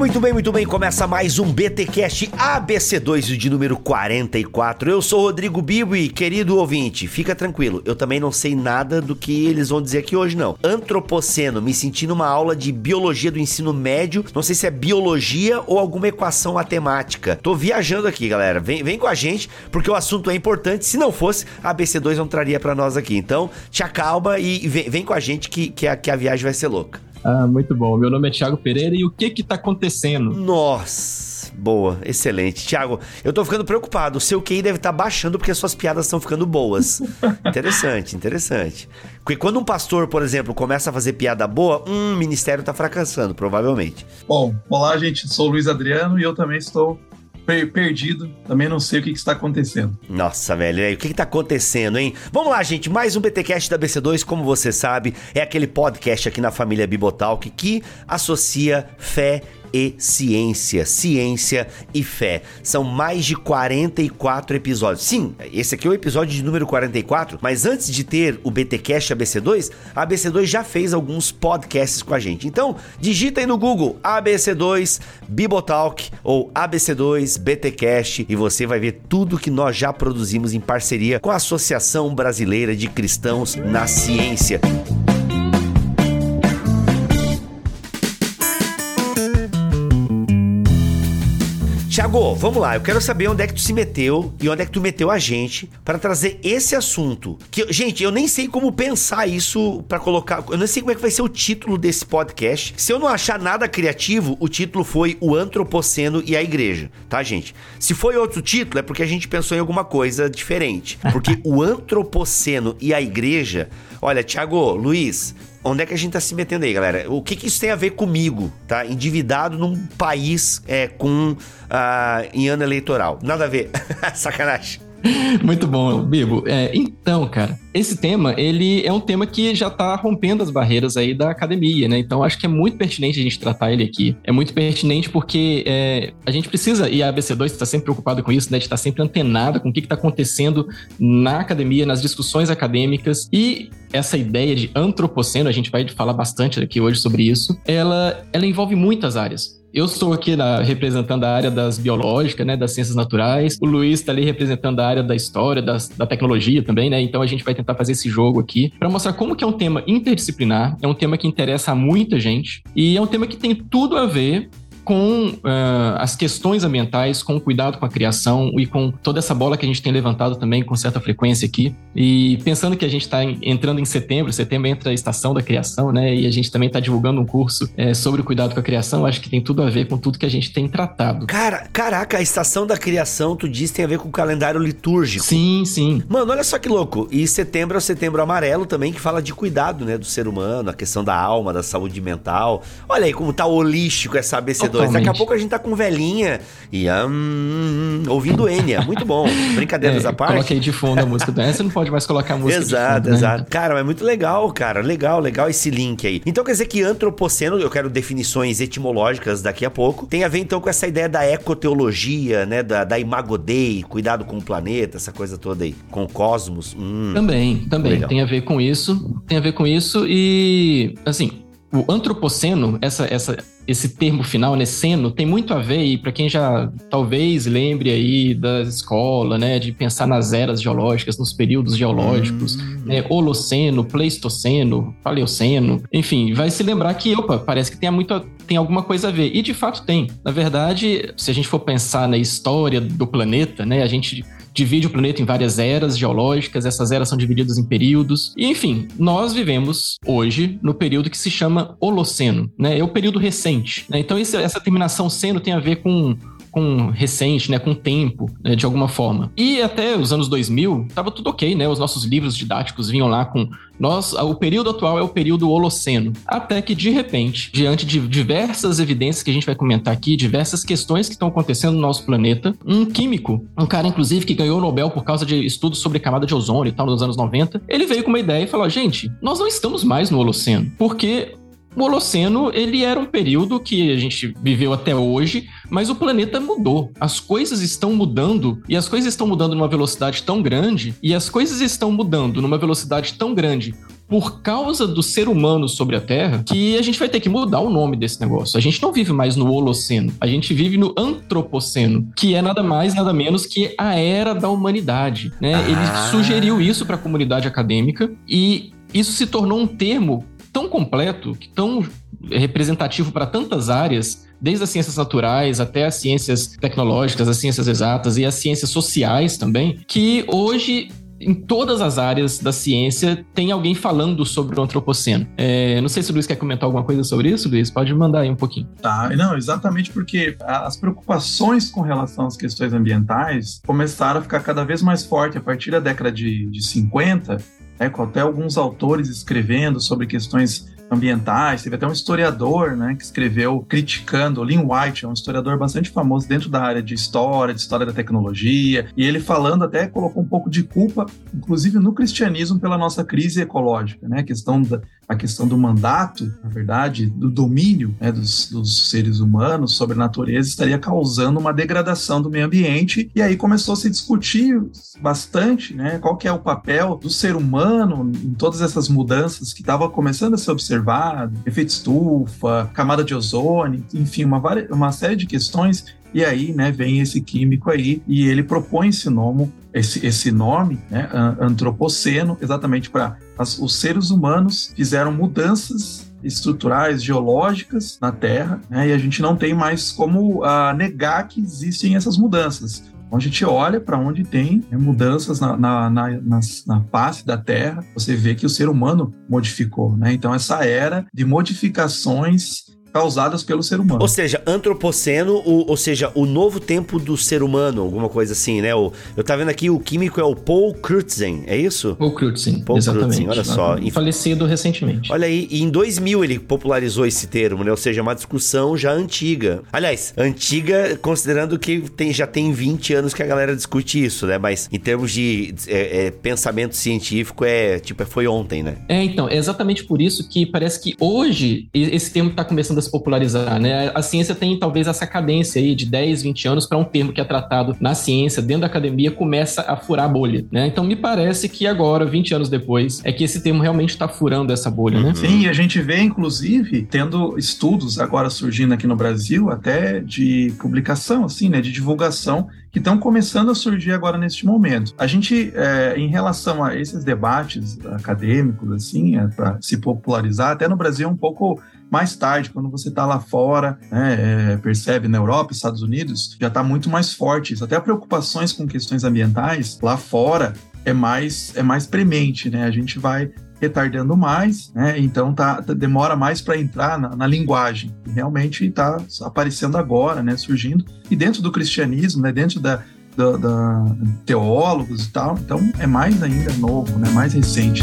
Muito bem, muito bem. Começa mais um BTcast ABC2 de número 44. Eu sou Rodrigo Bibo e, querido ouvinte, fica tranquilo. Eu também não sei nada do que eles vão dizer aqui hoje, não. Antropoceno, me senti numa aula de biologia do ensino médio. Não sei se é biologia ou alguma equação matemática. Tô viajando aqui, galera. Vem, vem com a gente, porque o assunto é importante. Se não fosse, a ABC2 não traria para nós aqui. Então, te acalma e vem, vem com a gente que, que, a, que a viagem vai ser louca. Ah, muito bom. Meu nome é Thiago Pereira e o que que tá acontecendo? Nossa, boa, excelente. Thiago, eu tô ficando preocupado. O seu QI deve estar tá baixando porque as suas piadas estão ficando boas. interessante, interessante. Porque quando um pastor, por exemplo, começa a fazer piada boa, um ministério tá fracassando, provavelmente. Bom, olá, gente. Sou o Luiz Adriano e eu também estou per perdido, também não sei o que, que está acontecendo. Nossa, velho, o que, está acontecendo, hein? Vamos lá, gente, mais um BTcast da BC2, como você sabe, é aquele podcast aqui na família Bibotalk que associa fé e ciência. Ciência e fé. São mais de 44 episódios. Sim, esse aqui é o episódio de número 44, mas antes de ter o BTcast ABC2, a ABC2 já fez alguns podcasts com a gente. Então, digita aí no Google ABC2 Bibotalk ou ABC2 BTcast e você vai ver tudo que nós já produzimos em parceria com a Associação Brasileira de Cristãos na Ciência. Tiago, vamos lá. Eu quero saber onde é que tu se meteu e onde é que tu meteu a gente para trazer esse assunto. Que, gente, eu nem sei como pensar isso para colocar. Eu não sei como é que vai ser o título desse podcast. Se eu não achar nada criativo, o título foi O Antropoceno e a Igreja, tá, gente? Se foi outro título, é porque a gente pensou em alguma coisa diferente. Porque o Antropoceno e a Igreja. Olha, Tiago, Luiz, Onde é que a gente tá se metendo aí, galera? O que, que isso tem a ver comigo, tá? Endividado num país é, com uh, em ano eleitoral. Nada a ver. Sacanagem. Muito bom, Bibo. É, então, cara, esse tema, ele é um tema que já está rompendo as barreiras aí da academia, né? Então, acho que é muito pertinente a gente tratar ele aqui. É muito pertinente porque é, a gente precisa, e a ABC2 está sempre preocupado com isso, né? De estar tá sempre antenada com o que está acontecendo na academia, nas discussões acadêmicas. E essa ideia de antropoceno, a gente vai falar bastante aqui hoje sobre isso, ela, ela envolve muitas áreas. Eu estou aqui na, representando a área das biológicas, né, das ciências naturais. O Luiz está ali representando a área da história, das, da tecnologia também, né? Então a gente vai tentar fazer esse jogo aqui para mostrar como que é um tema interdisciplinar, é um tema que interessa a muita gente e é um tema que tem tudo a ver com uh, as questões ambientais, com o cuidado com a criação e com toda essa bola que a gente tem levantado também com certa frequência aqui. E pensando que a gente está entrando em setembro, setembro entra a estação da criação, né? E a gente também está divulgando um curso é, sobre o cuidado com a criação, acho que tem tudo a ver com tudo que a gente tem tratado. Cara, caraca, a estação da criação, tu diz, tem a ver com o calendário litúrgico. Sim, sim. Mano, olha só que louco. E setembro é o setembro amarelo também, que fala de cuidado, né? Do ser humano, a questão da alma, da saúde mental. Olha aí como tá holístico essa ABC2 Daqui a pouco a gente tá com velhinha e um, ouvindo Enya. Muito bom. Brincadeiras é, à parte. Coloquei de fundo a música do Enya. Você não pode mais colocar a música Exato, fundo, exato. Né? Cara, mas é muito legal, cara. Legal, legal esse link aí. Então quer dizer que antropoceno, eu quero definições etimológicas daqui a pouco, tem a ver então com essa ideia da ecoteologia, né? Da, da imago Dei, cuidado com o planeta, essa coisa toda aí. Com o cosmos. Hum, também, também. Legal. Tem a ver com isso. Tem a ver com isso e, assim, o antropoceno, essa, essa, esse termo final, né, seno, tem muito a ver, e para quem já talvez lembre aí da escola, né, de pensar nas eras geológicas, nos períodos geológicos, hum. né, Holoceno, Pleistoceno, Paleoceno, enfim, vai se lembrar que, opa, parece que tem, muito, tem alguma coisa a ver. E de fato tem. Na verdade, se a gente for pensar na história do planeta, né, a gente divide o planeta em várias eras geológicas, essas eras são divididas em períodos. E, enfim, nós vivemos hoje no período que se chama Holoceno, né? É o período recente. Né? Então, essa terminação seno tem a ver com com recente, né, com tempo, né, de alguma forma. E até os anos 2000, tava tudo ok, né? Os nossos livros didáticos vinham lá com nós, o período atual é o período Holoceno. Até que de repente, diante de diversas evidências que a gente vai comentar aqui, diversas questões que estão acontecendo no nosso planeta, um químico, um cara inclusive que ganhou o Nobel por causa de estudos sobre camada de ozônio e tal nos anos 90, ele veio com uma ideia e falou: "Gente, nós não estamos mais no Holoceno, porque O Holoceno, ele era um período que a gente viveu até hoje, mas o planeta mudou. As coisas estão mudando e as coisas estão mudando numa velocidade tão grande e as coisas estão mudando numa velocidade tão grande por causa do ser humano sobre a Terra que a gente vai ter que mudar o nome desse negócio. A gente não vive mais no Holoceno, a gente vive no Antropoceno, que é nada mais, nada menos que a era da humanidade. Né? Ah. Ele sugeriu isso para a comunidade acadêmica e isso se tornou um termo tão completo, tão representativo para tantas áreas, desde as ciências naturais até as ciências tecnológicas, as ciências exatas e as ciências sociais também, que hoje em todas as áreas da ciência tem alguém falando sobre o antropoceno. É, não sei se o Luiz quer comentar alguma coisa sobre isso, Luiz. Pode mandar aí um pouquinho. Tá, não, exatamente porque as preocupações com relação às questões ambientais começaram a ficar cada vez mais fortes a partir da década de, de 50 né, com até alguns autores escrevendo sobre questões ambientais. Teve até um historiador né, que escreveu criticando, Lynn White, é um historiador bastante famoso dentro da área de história, de história da tecnologia, e ele falando até colocou um pouco de culpa, inclusive no cristianismo, pela nossa crise ecológica, né? A questão, da, a questão do mandato, na verdade, do domínio né, dos, dos seres humanos sobre a natureza estaria causando uma degradação do meio ambiente, e aí começou a se discutir bastante né, qual que é o papel do ser humano em todas essas mudanças que estavam começando a ser observadas efeito estufa, camada de ozônio, enfim, uma, uma série de questões. E aí, né, vem esse químico aí e ele propõe esse nome, esse, esse nome, né, antropoceno, exatamente para os seres humanos fizeram mudanças estruturais, geológicas na Terra, né, e a gente não tem mais como uh, negar que existem essas mudanças. Então a gente olha para onde tem né, mudanças na, na, na, na, na face da Terra, você vê que o ser humano modificou. Né? Então, essa era de modificações causadas pelo ser humano. Ou seja, antropoceno, o, ou seja, o novo tempo do ser humano, alguma coisa assim, né? O, eu tava vendo aqui, o químico é o Paul Crutzen, é isso? Paul Crutzen, Paul exatamente. Crutzen, olha só. E, falecido recentemente. Olha aí, e em 2000 ele popularizou esse termo, né? Ou seja, uma discussão já antiga. Aliás, antiga considerando que tem, já tem 20 anos que a galera discute isso, né? Mas em termos de é, é, pensamento científico, é tipo, foi ontem, né? É, então, é exatamente por isso que parece que hoje esse termo tá começando a se popularizar, né? A ciência tem talvez essa cadência aí de 10, 20 anos para um termo que é tratado na ciência, dentro da academia, começa a furar a bolha, né? Então me parece que agora, 20 anos depois, é que esse termo realmente está furando essa bolha, né? Sim, a gente vê, inclusive, tendo estudos agora surgindo aqui no Brasil, até de publicação, assim, né? De divulgação que estão começando a surgir agora neste momento. A gente, é, em relação a esses debates acadêmicos, assim, é, para se popularizar, até no Brasil é um pouco mais tarde, quando você está lá fora, né, é, percebe na Europa, Estados Unidos, já está muito mais forte. Até preocupações com questões ambientais lá fora é mais é mais premente, né? A gente vai retardando mais, né? Então tá, tá demora mais para entrar na, na, linguagem. Realmente está aparecendo agora, né? Surgindo e dentro do cristianismo, né? Dentro da, da, da teólogos e tal. Então é mais ainda novo, né? Mais recente.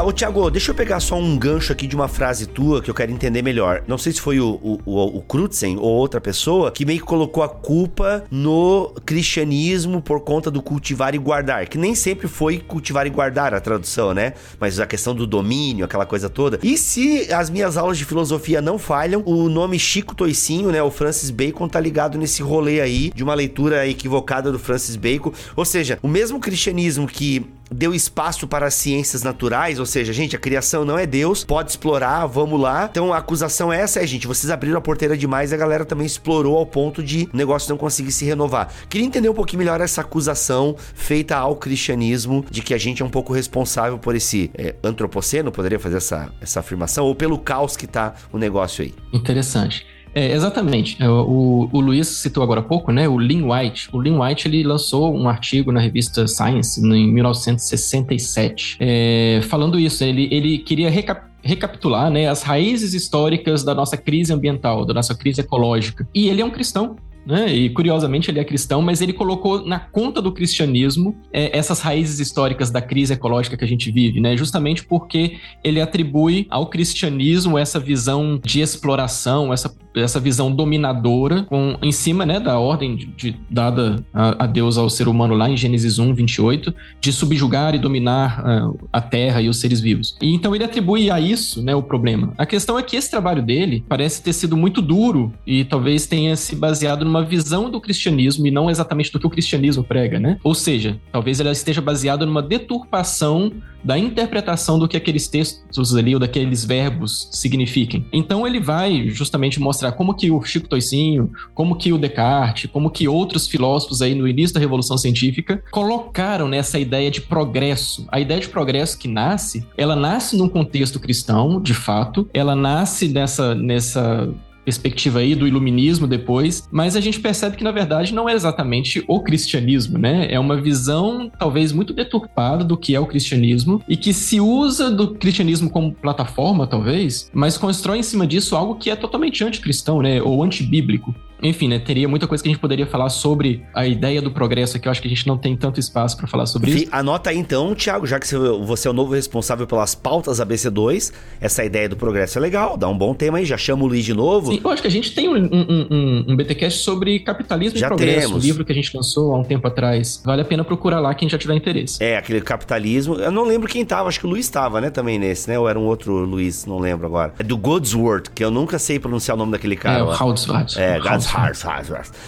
Tá, ô Thiago, deixa eu pegar só um gancho aqui de uma frase tua que eu quero entender melhor. Não sei se foi o, o, o, o Crutzen ou outra pessoa que meio que colocou a culpa no cristianismo por conta do cultivar e guardar, que nem sempre foi cultivar e guardar a tradução, né? Mas a questão do domínio, aquela coisa toda. E se as minhas aulas de filosofia não falham, o nome Chico Toicinho, né, o Francis Bacon tá ligado nesse rolê aí de uma leitura equivocada do Francis Bacon. Ou seja, o mesmo cristianismo que deu espaço para as ciências naturais, ou seja, gente, a criação não é Deus, pode explorar, vamos lá. Então a acusação é essa, é, gente, vocês abriram a porteira demais e a galera também explorou ao ponto de o negócio não conseguir se renovar. Queria entender um pouquinho melhor essa acusação feita ao cristianismo de que a gente é um pouco responsável por esse é, antropoceno, poderia fazer essa, essa afirmação, ou pelo caos que tá o negócio aí. Interessante. É, exatamente. É, o, o Luiz citou agora há pouco, né? O Lynn White. O Lynn White ele lançou um artigo na revista Science em 1967, é, falando isso. Ele, ele queria recap recapitular né, as raízes históricas da nossa crise ambiental, da nossa crise ecológica. E ele é um cristão, né? E curiosamente ele é cristão, mas ele colocou na conta do cristianismo é, essas raízes históricas da crise ecológica que a gente vive, né? Justamente porque ele atribui ao cristianismo essa visão de exploração, essa, essa visão dominadora, com, em cima né, da ordem de, de, dada a, a, Deus ao ser humano lá em Gênesis 1, 28, de subjugar e dominar uh, a terra e os seres vivos. E então ele atribui a isso né, o problema. A questão é que esse trabalho dele parece ter sido muito duro e talvez tenha se baseado numa visão do cristianismo e não exatamente do que o cristianismo prega, né? Ou seja, talvez ela esteja baseada numa deturpação da interpretação do que aqueles textos ali ou daqueles verbos signifiquem. Então ele vai justamente mostrar como que o Chico Toicinho, como que o Descartes, como que outros filósofos aí no início da Revolução Científica colocaram nessa ideia de progresso. A ideia de progresso que nasce, ela nasce num contexto cristão, de fato, ela nasce nessa nessa perspectiva aí do iluminismo depois, mas a gente percebe que na verdade não é exatamente o cristianismo, né? É uma visão talvez muito deturpada do que é o cristianismo e que se usa do cristianismo como plataforma, talvez, mas constrói em cima disso algo que é totalmente anticristão, né? Ou antibíblico. Enfim, né, teria muita coisa que a gente poderia falar sobre a ideia do progresso aqui. Eu acho que a gente não tem tanto espaço para falar sobre isso. Anota aí então, Thiago, já que você é o novo responsável pelas pautas ABC2, essa ideia do progresso é legal, dá um bom tema aí, já chama o Luiz de novo. Sim, eu acho que a gente tem um, um, um, um BTcast sobre capitalismo já e progresso, temos. um livro que a gente lançou há um tempo atrás. Vale a pena procurar lá quem já tiver interesse. É, aquele capitalismo. Eu não lembro quem tava, acho que o Luiz tava, né, também nesse, né? Ou era um outro Luiz, não lembro agora. É do Goodsworth, que eu nunca sei pronunciar o nome daquele cara. É, o Houdsworth. É,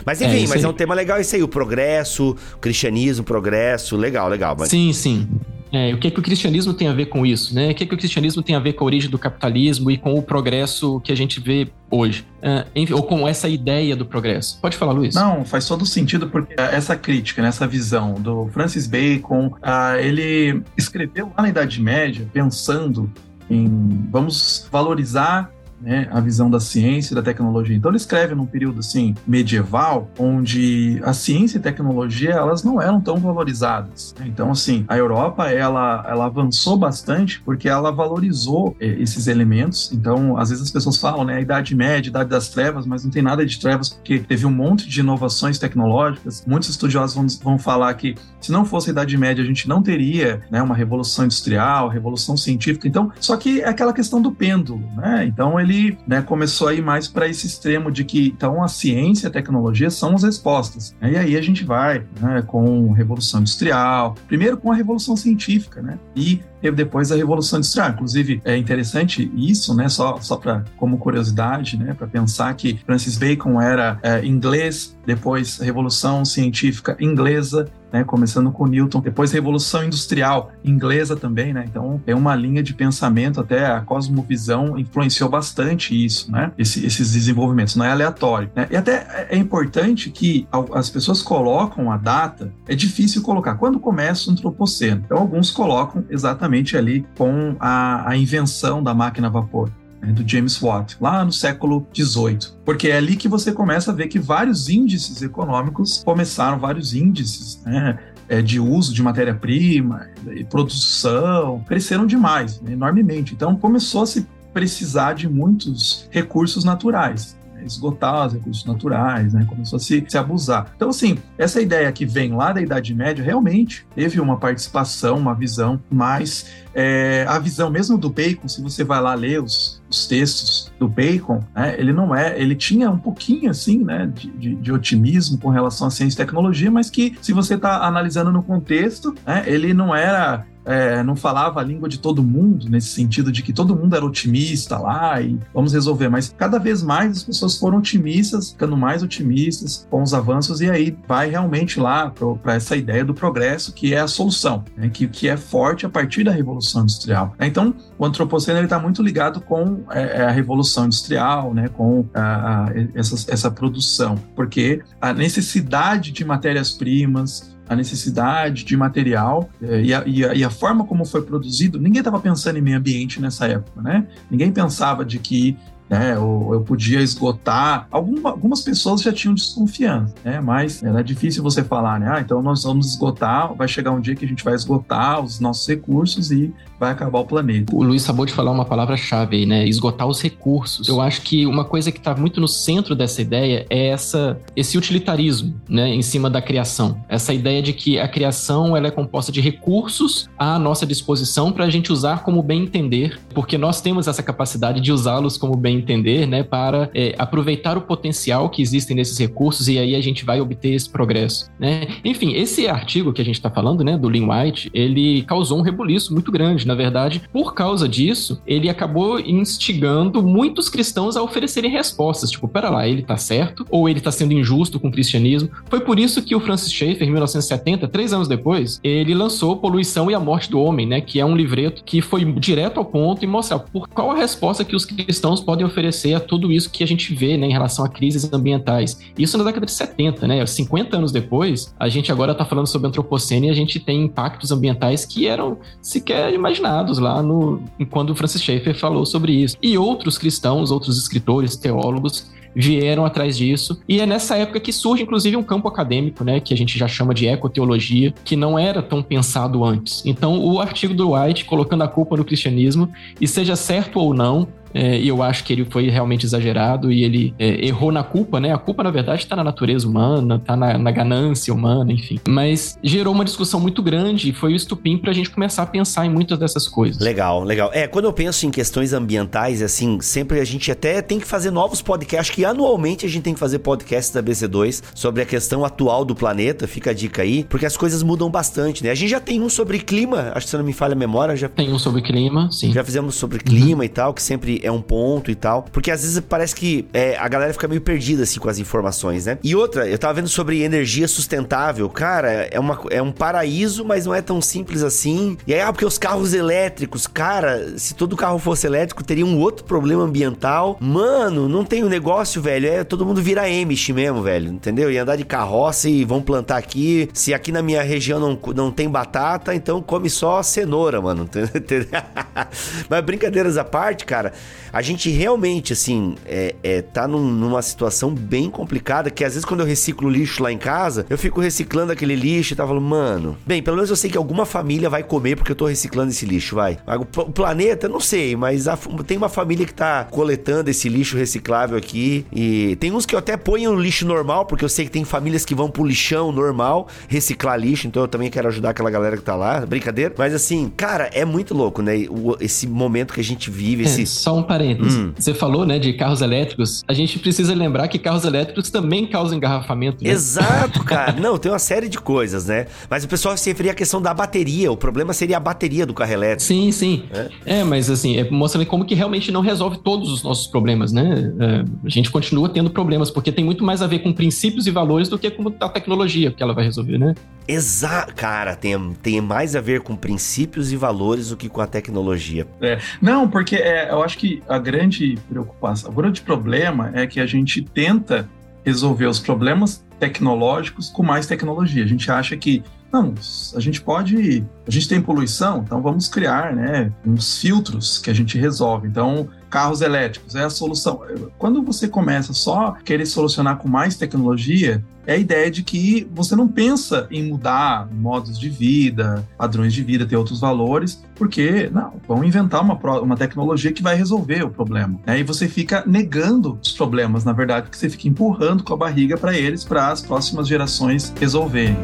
Mas enfim, é, mas é um tema legal isso aí, o progresso, o cristianismo, o progresso, legal, legal. Mas... Sim, sim. É, o que, que o cristianismo tem a ver com isso, né? O que, que o cristianismo tem a ver com a origem do capitalismo e com o progresso que a gente vê hoje? Uh, enfim, ou com essa ideia do progresso? Pode falar, Luiz? Não, faz todo sentido porque essa crítica, né, essa visão do Francis Bacon, uh, ele escreveu lá na Idade Média pensando em vamos valorizar né, a visão da ciência e da tecnologia. Então ele escreve num período assim medieval, onde a ciência e tecnologia elas não eram tão valorizadas. Então assim, a Europa ela ela avançou bastante porque ela valorizou eh, esses elementos. Então às vezes as pessoas falam, né, a Idade Média, a Idade das Trevas, mas não tem nada de trevas porque teve um monte de inovações tecnológicas. Muitos estudiosos vão, vão falar que se não fosse a Idade Média a gente não teria, né, uma revolução industrial, revolução científica. Então só que é aquela questão do pêndulo, né? Então ele ele né, começou a ir mais para esse extremo de que então a ciência e a tecnologia são as respostas. E aí a gente vai né, com Revolução Industrial, primeiro com a Revolução Científica, né? E depois a Revolução Industrial. Inclusive, é interessante isso, né? Só, só para como curiosidade, né? Para pensar que Francis Bacon era é, inglês, depois Revolução Científica inglesa, né, começando com Newton, depois Revolução Industrial inglesa também, né? Então é uma linha de pensamento, até a cosmovisão influenciou bastante isso, né? Esse, esses desenvolvimentos, não é aleatório, né? E até é importante que as pessoas colocam a data, é difícil colocar quando começa o antropoceno. Então alguns colocam exatamente ali com a, a invenção da máquina a vapor né, do James Watt, lá no século XVIII. Porque é ali que você começa a ver que vários índices econômicos começaram, vários índices né, é, de uso de matéria-prima e produção cresceram demais, né, enormemente. Então começou a se precisar de muitos recursos naturais esgotar os recursos naturais, né? começou a se, se, abusar. Então, assim, essa ideia que vem lá da Idade Média realmente teve uma participação, uma visão mais é, a visão mesmo do Bacon, se você vai lá ler os, os textos do Bacon, né, ele não é, ele tinha um pouquinho assim, né, de, de, de, otimismo com relação à ciência e tecnologia, mas que se você está analisando no contexto, né, ele não era é, não falava a língua de todo mundo, nesse sentido de que todo mundo era otimista lá e vamos resolver, mas cada vez mais as pessoas foram otimistas, ficando mais otimistas com os avanços, e aí vai realmente lá para essa ideia do progresso, que é a solução, né, que, que é forte a partir da Revolução Industrial. Então, o antropoceno está muito ligado com é, é, a Revolução Industrial, né, com a, a, essa, essa produção, porque a necessidade de matérias-primas, a necessidade de material é, e, a, e, a, e, a, forma como foi produzido, ninguém estava pensando em meio ambiente nessa época, né? Ninguém pensava de que né? Ou eu podia esgotar. Alguma, algumas pessoas já tinham desconfiança, né? Mas era difícil você falar, né? Ah, então nós vamos esgotar, vai chegar um dia que a gente vai esgotar os nossos recursos e vai acabar o planeta. O Luiz acabou de falar uma palavra-chave aí, né? Esgotar os recursos. Eu acho que uma coisa que está muito no centro dessa ideia é essa, esse utilitarismo, né? Em cima da criação. Essa ideia de que a criação ela é composta de recursos à nossa disposição para a gente usar como bem entender, porque nós temos essa capacidade de usá-los como bem entender, né? Para é, aproveitar o potencial que existem nesses recursos e aí a gente vai obter esse progresso, né? Enfim, esse artigo que a gente está falando, né? Do Lynn White, ele causou um rebuliço muito grande, na verdade, por causa disso, ele acabou instigando muitos cristãos a oferecerem respostas. Tipo, pera lá, ele tá certo? Ou ele tá sendo injusto com o cristianismo? Foi por isso que o Francis Schaeffer, em 1970, três anos depois, ele lançou Poluição e a Morte do Homem, né? Que é um livreto que foi direto ao ponto e mostrar por qual a resposta que os cristãos podem oferecer a tudo isso que a gente vê, né? Em relação a crises ambientais. Isso na década de 70, né? 50 anos depois, a gente agora tá falando sobre antropoceno e a gente tem impactos ambientais que eram sequer imaginados imaginados lá no quando Francis Schaeffer falou sobre isso. E outros cristãos, outros escritores, teólogos vieram atrás disso. E é nessa época que surge, inclusive, um campo acadêmico, né, que a gente já chama de ecoteologia, que não era tão pensado antes. Então, o artigo do White, colocando a culpa no cristianismo, e seja certo ou não, é, e eu acho que ele foi realmente exagerado e ele é, errou na culpa, né? A culpa, na verdade, está na natureza humana, está na, na, ganância humana, enfim. Mas gerou uma discussão muito grande e foi o estupim para a gente começar a pensar em muitas dessas coisas. Legal, legal. É, quando eu penso em questões ambientais, assim, sempre a gente até tem que fazer novos podcasts, acho que anualmente a gente tem que fazer podcasts da BC2 sobre a questão atual do planeta, fica a dica aí, porque as coisas mudam bastante, né? A gente já tem um sobre clima, acho que se não me falha a memória, já... Tem um sobre clima, sim. Já fizemos sobre clima uhum. e tal, que sempre é um ponto e tal. Porque às vezes parece que é, a galera fica meio perdida assim com as informações, né? E outra, eu tava vendo sobre energia sustentável. Cara, é, uma, é um paraíso, mas não é tão simples assim. E aí, ah, porque os carros elétricos, cara, se todo carro fosse elétrico, teria um outro problema ambiental. Mano, não tem o um negócio, velho. É todo mundo vira Amish mesmo, velho. Entendeu? E andar de carroça e vão plantar aqui. Se aqui na minha região não, não tem batata, então come só cenoura, mano. Mas brincadeiras à parte, cara, a gente realmente, assim, é, é tá num, numa situação bem complicada que às vezes quando eu reciclo lixo lá em casa, eu fico reciclando aquele lixo e tava falando, mano, bem, pelo menos eu sei que alguma família vai comer porque eu tô reciclando esse lixo, vai. O planeta, não sei, mas a, tem uma família que tá coletando esse lixo reciclável aqui e tem uns que eu até ponho no lixo normal, porque eu sei que tem famílias que vão pro lixão normal reciclar lixo, então eu também quero ajudar aquela galera que tá lá, brincadeira. Mas assim, cara, é muito louco, né? O, esse momento que a gente vive, é, esse... Só um parênteses. Hum. Você falou, né, de carros elétricos. A gente precisa lembrar que carros elétricos também causam engarrafamento. Né? Exato, cara. Não, tem uma série de coisas, né? Mas o pessoal se referia à questão da bateria. O problema seria a bateria do carro elétrico. Sim, sim. É, é mas assim, é mostrando como que realmente não resolve todos os nossos problemas, né? É, a gente continua tendo problemas, porque tem muito mais a ver com princípios e valores do que com a tecnologia que ela vai resolver, né? Exato, cara, tem, tem mais a ver com princípios e valores do que com a tecnologia. É, não, porque é, eu acho que a grande preocupação, o grande problema é que a gente tenta resolver os problemas tecnológicos com mais tecnologia. A gente acha que não, a gente pode, a gente tem poluição, então vamos criar, né, uns filtros que a gente resolve. Então, carros elétricos é a solução. Quando você começa só querer solucionar com mais tecnologia, é a ideia de que você não pensa em mudar modos de vida, padrões de vida, ter outros valores, porque, não, vão inventar uma, uma tecnologia que vai resolver o problema. Aí E você fica negando os problemas, na verdade, porque você fica empurrando com a barriga para eles, para as próximas gerações resolverem.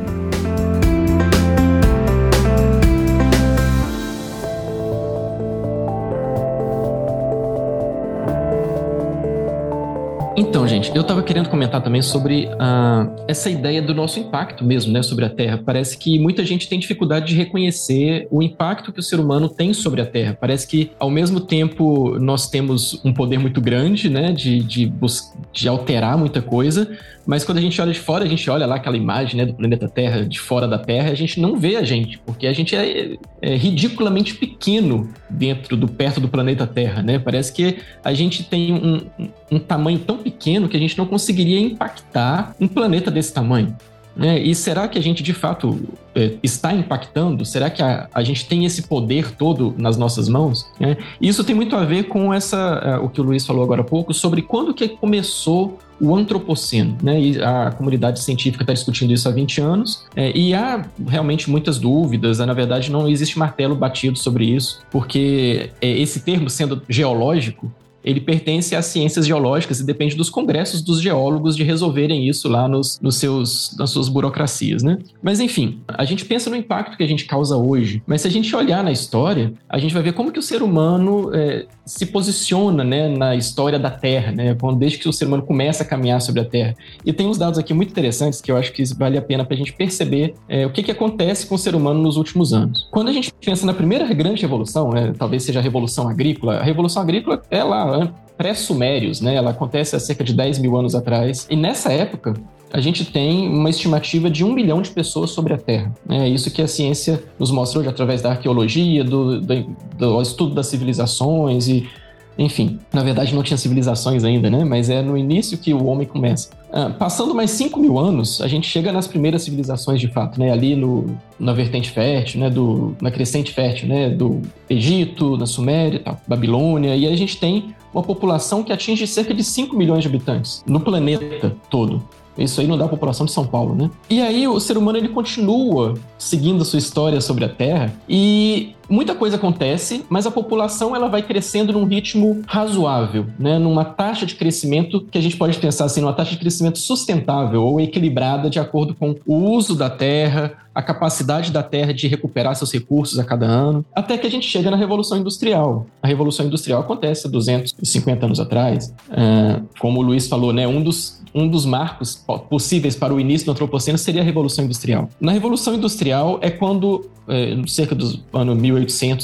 Então, gente, eu estava querendo comentar também sobre uh, essa ideia do nosso impacto mesmo, né, sobre a Terra. Parece que muita gente tem dificuldade de reconhecer o impacto que o ser humano tem sobre a Terra. Parece que, ao mesmo tempo, nós temos um poder muito grande, né, de, de, de alterar muita coisa, mas quando a gente olha de fora, a gente olha lá aquela imagem né, do planeta Terra de fora da Terra, a gente não vê a gente, porque a gente é, é ridiculamente pequeno dentro do perto do planeta Terra, né? Parece que a gente tem um, um tamanho tão pequeno que a gente não conseguiria impactar um planeta desse tamanho. Né? E será que a gente de fato é, está impactando? Será que a, a gente tem esse poder todo nas nossas mãos? Né? Isso tem muito a ver com essa, uh, o que o Luiz falou agora há pouco, sobre quando que começou o antropoceno, né? E a comunidade científica está discutindo isso há 20 anos, é, e há realmente muitas dúvidas. Né? Na verdade, não existe martelo batido sobre isso, porque é, esse termo sendo geológico, ele pertence às ciências geológicas e depende dos congressos dos geólogos de resolverem isso lá nos, nos seus, nas suas burocracias, né? Mas enfim, a gente pensa no impacto que a gente causa hoje, mas se a gente olhar na história, a gente vai ver como que o ser humano é, se posiciona né, na história da Terra, né? Desde que o ser humano começa a caminhar sobre a Terra. E tem uns dados aqui muito interessantes que eu acho que vale a pena para a gente perceber é, o que, que acontece com o ser humano nos últimos anos. Quando a gente pensa na primeira grande revolução, né, talvez seja a Revolução Agrícola, a Revolução Agrícola é lá pré-sumérios, né? Ela acontece há cerca de 10 mil anos atrás. E nessa época, a gente tem uma estimativa de um milhão de pessoas sobre a Terra. É isso que a ciência nos mostra hoje através da arqueologia, do, do, do estudo das civilizações e enfim, na verdade não tinha civilizações ainda, né? Mas é no início que o homem começa. Ah, passando mais 5 mil anos, a gente chega nas primeiras civilizações de fato, né? Ali no, na vertente fértil, né? Do, na crescente fértil, né? Do Egito, na Suméria, tal, Babilônia. E a gente tem uma população que atinge cerca de 5 milhões de habitantes no planeta todo. Isso aí não dá a população de São Paulo, né? E aí o ser humano ele continua seguindo a sua história sobre a Terra e muita coisa acontece, mas a população ela vai crescendo num ritmo razoável, né? Numa taxa de crescimento que a gente pode pensar assim, numa taxa de crescimento sustentável ou equilibrada de acordo com o uso da terra, a capacidade da terra de recuperar seus recursos a cada ano, até que a gente chega na Revolução Industrial. A Revolução Industrial acontece há 250 anos atrás. É, como o Luiz falou, né? Um dos um dos marcos possíveis para o início do antropoceno seria a Revolução Industrial. Na Revolução Industrial é quando, é, cerca do ano 1800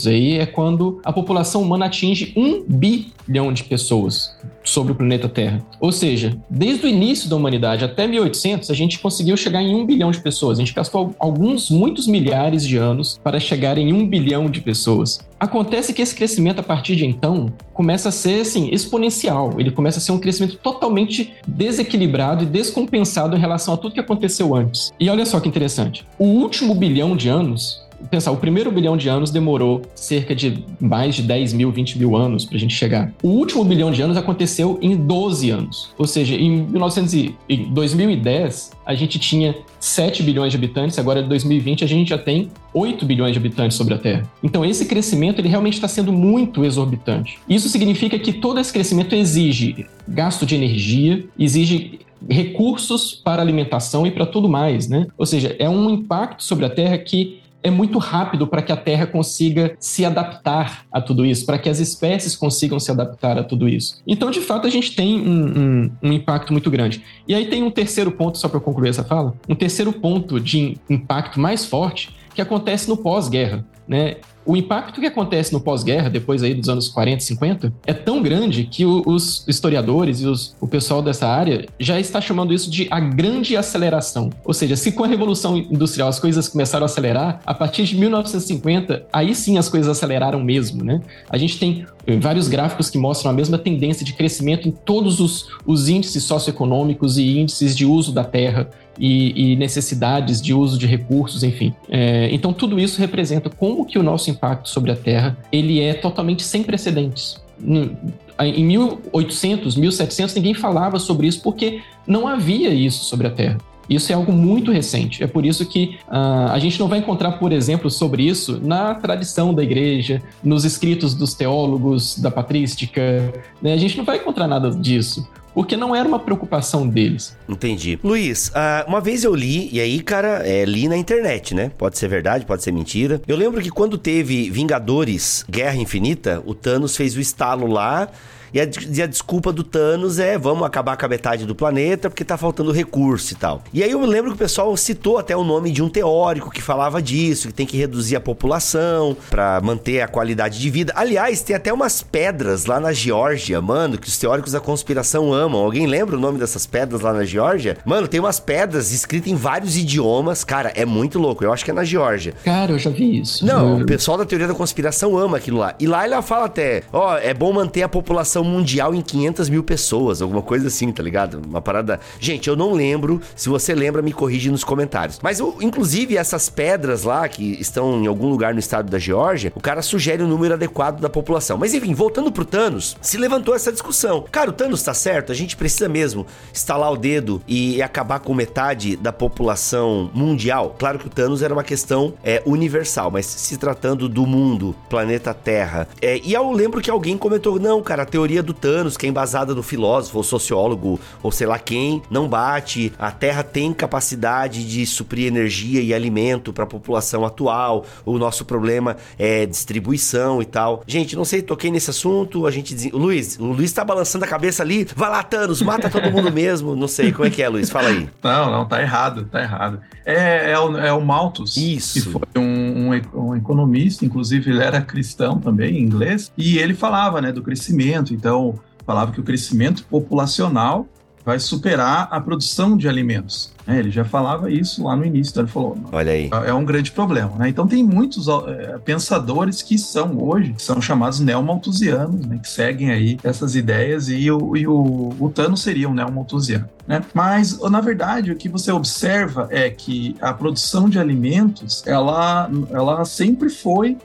aí, é quando a população humana atinge um bilhão de pessoas sobre o planeta Terra. Ou seja, desde o início da humanidade até 1800, a gente conseguiu chegar em um bilhão de pessoas. A gente gastou alguns, muitos milhares de anos para chegar em um bilhão de pessoas. Acontece que esse crescimento, a partir de então, começa a ser assim, exponencial. Ele começa a ser um crescimento totalmente desequilibrado e descompensado em relação a tudo que aconteceu antes. E olha só que interessante. O último bilhão de anos pensar, o primeiro bilhão de anos demorou cerca de mais de 10 mil, 20 mil anos para a gente chegar. O último bilhão de anos aconteceu em 12 anos. Ou seja, em, 1900 e, em 2010, a gente tinha 7 bilhões de habitantes, agora em 2020 a gente já tem 8 bilhões de habitantes sobre a Terra. Então esse crescimento ele realmente está sendo muito exorbitante. Isso significa que todo esse crescimento exige gasto de energia, exige recursos para alimentação e para tudo mais, né? Ou seja, é um impacto sobre a Terra que é muito rápido para que a Terra consiga se adaptar a tudo isso, para que as espécies consigam se adaptar a tudo isso. Então, de fato, a gente tem um, um, um impacto muito grande. E aí tem um terceiro ponto, só para concluir essa fala, um terceiro ponto de impacto mais forte que acontece no pós-guerra. Né? O impacto que acontece no pós-guerra, depois aí dos anos 40, 50, é tão grande que o, os historiadores e os, o pessoal dessa área já está chamando isso de a grande aceleração. Ou seja, se com a Revolução Industrial as coisas começaram a acelerar, a partir de 1950, aí sim as coisas aceleraram mesmo, né? A gente tem eh, vários gráficos que mostram a mesma tendência de crescimento em todos os, os índices socioeconômicos e índices de uso da terra e, e necessidades de uso de recursos, enfim. É, então tudo isso representa como que o nosso impacto sobre a Terra ele é totalmente sem precedentes. Em 1800, 1700 ninguém falava sobre isso porque não havia isso sobre a Terra. Isso é algo muito recente. É por isso que uh, a gente não vai encontrar, por exemplo, sobre isso na tradição da igreja, nos escritos dos teólogos da patrística. Né? A gente não vai encontrar nada disso porque não era uma preocupação deles. Entendi. Luiz, uh, uma vez eu li, e aí, cara, é, li na internet, né? Pode ser verdade, pode ser mentira. Eu lembro que quando teve Vingadores Guerra Infinita, o Thanos fez o estalo lá e a, e a, desculpa do Thanos é vamos acabar com a metade do planeta porque tá faltando recurso e tal. E aí eu me lembro que o pessoal citou até o nome de um teórico que falava disso, que tem que reduzir a população para manter a qualidade de vida. Aliás, tem até umas pedras lá na Geórgia, mano, que os teóricos da conspiração amam. Alguém lembra o nome dessas pedras lá na Geórgia? Mano, tem umas pedras escritas em vários idiomas. Cara, é muito louco. Eu acho que é na Geórgia. Cara, eu já vi isso. Não, eu... o pessoal da teoria da conspiração ama aquilo lá. E lá ela fala até, ó, é bom manter a população mundial em 500 mil pessoas, alguma coisa assim, tá ligado? Uma parada. Gente, eu não lembro. Se você lembra, me corrige nos comentários. Mas, inclusive, essas pedras lá, que estão em algum lugar no estado da Geórgia, o cara sugere o um número adequado da população. Mas, enfim, voltando pro Thanos, se levantou essa discussão. Cara, o Thanos tá certo, a gente precisa mesmo estalar o dedo e acabar com metade da população mundial. Claro que o Thanos era uma questão é, universal, mas se tratando do mundo, planeta Terra. É, e eu lembro que alguém comentou: não, cara, a teoria do Thanos, que é embasada no filósofo, ou sociólogo, ou sei lá quem, não bate. A Terra tem capacidade de suprir energia e alimento para a população atual. O nosso problema é distribuição e tal. Gente, não sei, toquei nesse assunto. A gente. O Luiz, o Luiz tá balançando a cabeça ali. Vai lá, Thanos, mata todo mundo mesmo. Não sei, como é que é, Luiz? Fala aí. Não, não, tá errado, tá errado. É, é, o, é o Malthus. Isso. Que foi um, um, economista, inclusive ele era cristão também, inglês, e ele falava, né, do crescimento. Então, falava que o crescimento populacional vai superar a produção de alimentos. É, ele já falava isso lá no início, então ele falou: Olha aí. É um grande problema. Né? Então tem muitos é, pensadores que são hoje, que são chamados neomalthusianos, né? que seguem aí essas ideias, e o, e o, o Thanos seria um neomalthusiano. Né? Mas, na verdade, o que você observa é que a produção de alimentos, ela, ela sempre foi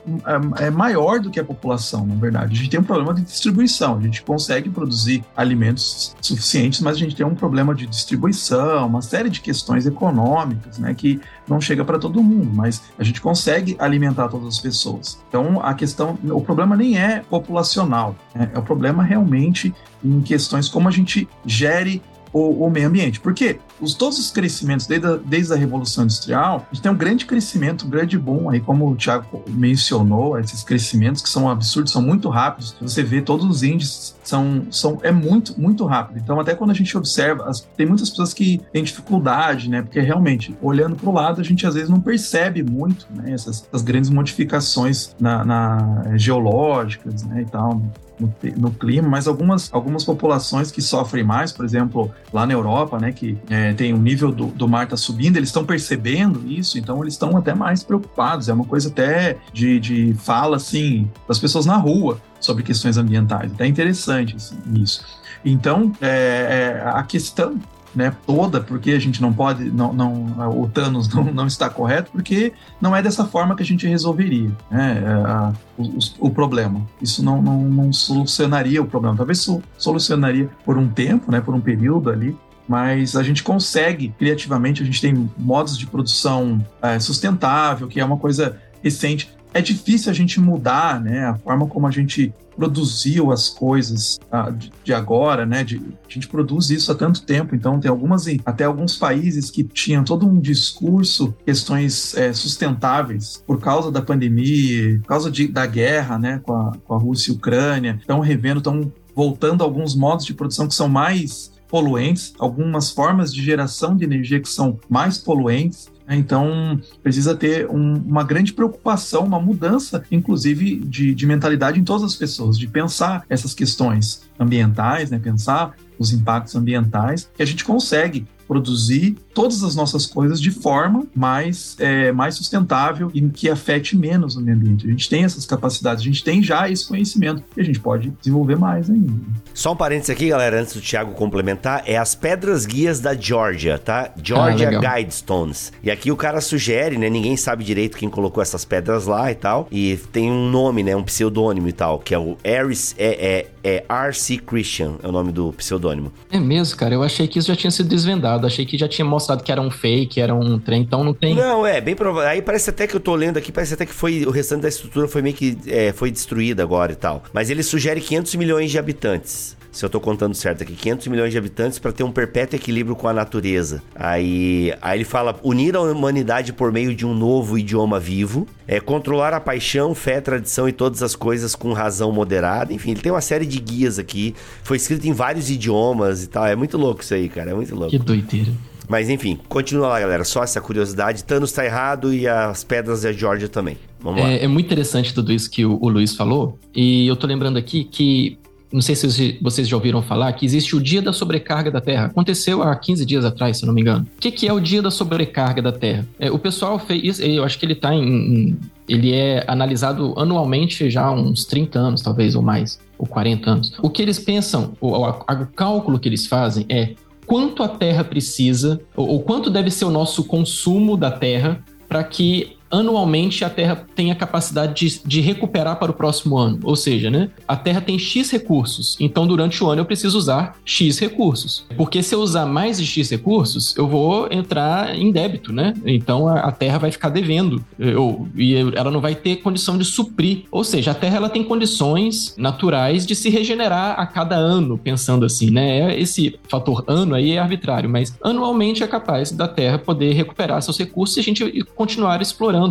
é, é maior do que a população, na verdade. A gente tem um problema de distribuição. A gente consegue produzir alimentos suficientes, mas a gente tem um problema de distribuição, uma série de questões econômicas, né, que não chega para todo mundo, mas a gente consegue alimentar todas as pessoas. Então, a questão, o problema nem é populacional, né, é o problema realmente em questões como a gente gere o, o meio ambiente. Porque os, todos os crescimentos, desde a, desde a Revolução Industrial, a gente tem um grande crescimento, um grande boom aí, como o Thiago mencionou, esses crescimentos que são absurdos, são muito rápidos. Você vê todos os índices, são, são, é muito, muito rápido. Então, até quando a gente observa, as, tem muitas pessoas que têm dificuldade, né? Porque realmente, olhando para o lado, a gente às vezes não percebe muito né, essas, essas grandes modificações na, na geológicas né, e tal no, no, clima, mas algumas, algumas populações que sofrem mais, por exemplo, lá na Europa, né, que é, tem o nível do, do mar está subindo, eles estão percebendo isso, então eles estão até mais preocupados. É uma coisa até de, de fala, assim, das pessoas na rua sobre questões ambientais. É interessante assim, isso. Então, é, é, a questão né, toda, porque a gente não pode, não, não, o Thanos não, não está correto, porque não é dessa forma que a gente resolveria né, a, o, o, problema. Isso não, não, não, solucionaria o problema. Talvez solucionaria por um tempo, né, por um período ali, mas a gente consegue, criativamente, a gente tem modos de produção é, sustentável, que é uma coisa recente é difícil a gente mudar, né, a forma como a gente produziu as coisas ah, de, de, agora, né, de, a gente produz isso há tanto tempo, então tem algumas, até alguns países que tinham todo um discurso, questões é, sustentáveis por causa da pandemia, por causa de, da guerra, né, com a, com a Rússia e a Ucrânia, estão revendo, estão voltando a alguns modos de produção que são mais poluentes, algumas formas de geração de energia que são mais poluentes? Então, precisa ter um, uma grande preocupação, uma mudança, inclusive, de, de mentalidade em todas as pessoas, de pensar essas questões ambientais, né? pensar os impactos ambientais, que a gente consegue produzir todas as nossas coisas de forma mais, é, mais sustentável e que afete menos o meio ambiente. A gente tem essas capacidades, a gente tem já esse conhecimento e a gente pode desenvolver mais ainda. Só um parênteses aqui, galera, antes do Thiago complementar, é as pedras guias da Georgia, tá? Georgia ah, Guidestones. E aqui o cara sugere, né? Ninguém sabe direito quem colocou essas pedras lá e tal. E tem um nome, né? Um pseudônimo e tal, que é o Aris, é, é, é R.C. Christian, é o nome do pseudônimo. É mesmo, cara. Eu achei que isso já tinha sido desvendado. Achei que já tinha mostrado que era um fake, era um trem, então não tem. Não, é, bem provável. Aí parece até que eu tô lendo aqui, parece até que foi o restante da estrutura foi meio que é, foi destruída agora e tal. Mas ele sugere 500 milhões de habitantes se eu tô contando certo aqui, 500 milhões de habitantes para ter um perpétuo equilíbrio com a natureza. Aí, aí ele fala unir a humanidade por meio de um novo idioma vivo, é controlar a paixão, fé, tradição e todas as coisas com razão moderada. Enfim, ele tem uma série de guias aqui. Foi escrito em vários idiomas e tal. É muito louco isso aí, cara. É muito louco. Que doideira. Mas enfim, continua lá, galera. Só essa curiosidade. Thanos tá errado e as pedras da Georgia também. Vamos é, lá. É muito interessante tudo isso que o, o Luiz falou. E eu tô lembrando aqui que não sei se vocês já ouviram falar, que existe o Dia da Sobrecarga da Terra. Aconteceu há 15 dias atrás, se não me engano. O que, que é o Dia da Sobrecarga da Terra? É, o pessoal fez, eu acho que ele está em, ele é analisado anualmente já há uns 30 anos, talvez, ou mais, ou 40 anos. O que eles pensam, o, o, o cálculo que eles fazem é quanto a Terra precisa, ou, ou quanto deve ser o nosso consumo da Terra para que anualmente a Terra tem a capacidade de, de, recuperar para o próximo ano. Ou seja, né, a Terra tem X recursos, então durante o ano eu preciso usar X recursos. Porque se eu usar mais de X recursos, eu vou entrar em débito, né? Então a, a Terra vai ficar devendo eu, e ela não vai ter condição de suprir. Ou seja, a Terra ela tem condições naturais de se regenerar a cada ano, pensando assim, né? Esse fator ano aí é arbitrário, mas anualmente é capaz da Terra poder recuperar seus recursos e a gente continuar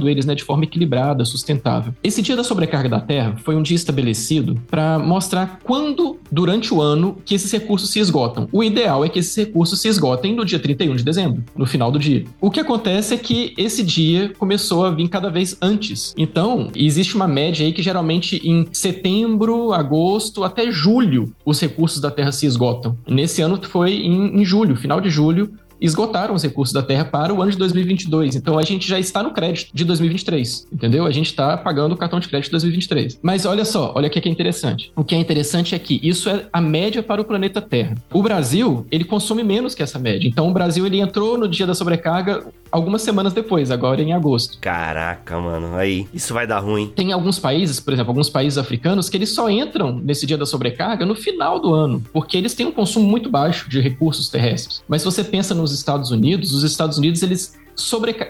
eles né, de forma equilibrada, sustentável. Esse dia da sobrecarga da Terra foi um dia estabelecido para mostrar quando, durante o ano, que esses recursos se esgotam. O ideal é que esses recursos se esgotem no dia 31 de dezembro, no final do dia. O que acontece é que esse dia começou a vir cada vez antes. Então, existe uma média aí que geralmente em setembro, agosto, até julho, os recursos da Terra se esgotam. Nesse ano foi em, em julho, final de julho, esgotaram os recursos da Terra para o ano de 2022. Então a gente já está no crédito de 2023, entendeu? A gente está pagando o cartão de crédito de 2023. Mas olha só, olha o que é interessante. O que é interessante é que isso é a média para o planeta Terra. O Brasil, ele consome menos que essa média. Então o Brasil ele entrou no dia da sobrecarga algumas semanas depois, agora em agosto. Caraca, mano, aí isso vai dar ruim. Tem alguns países, por exemplo, alguns países africanos que eles só entram nesse dia da sobrecarga no final do ano, porque eles têm um consumo muito baixo de recursos terrestres. Mas se você pensa nos Estados Unidos, os Estados Unidos eles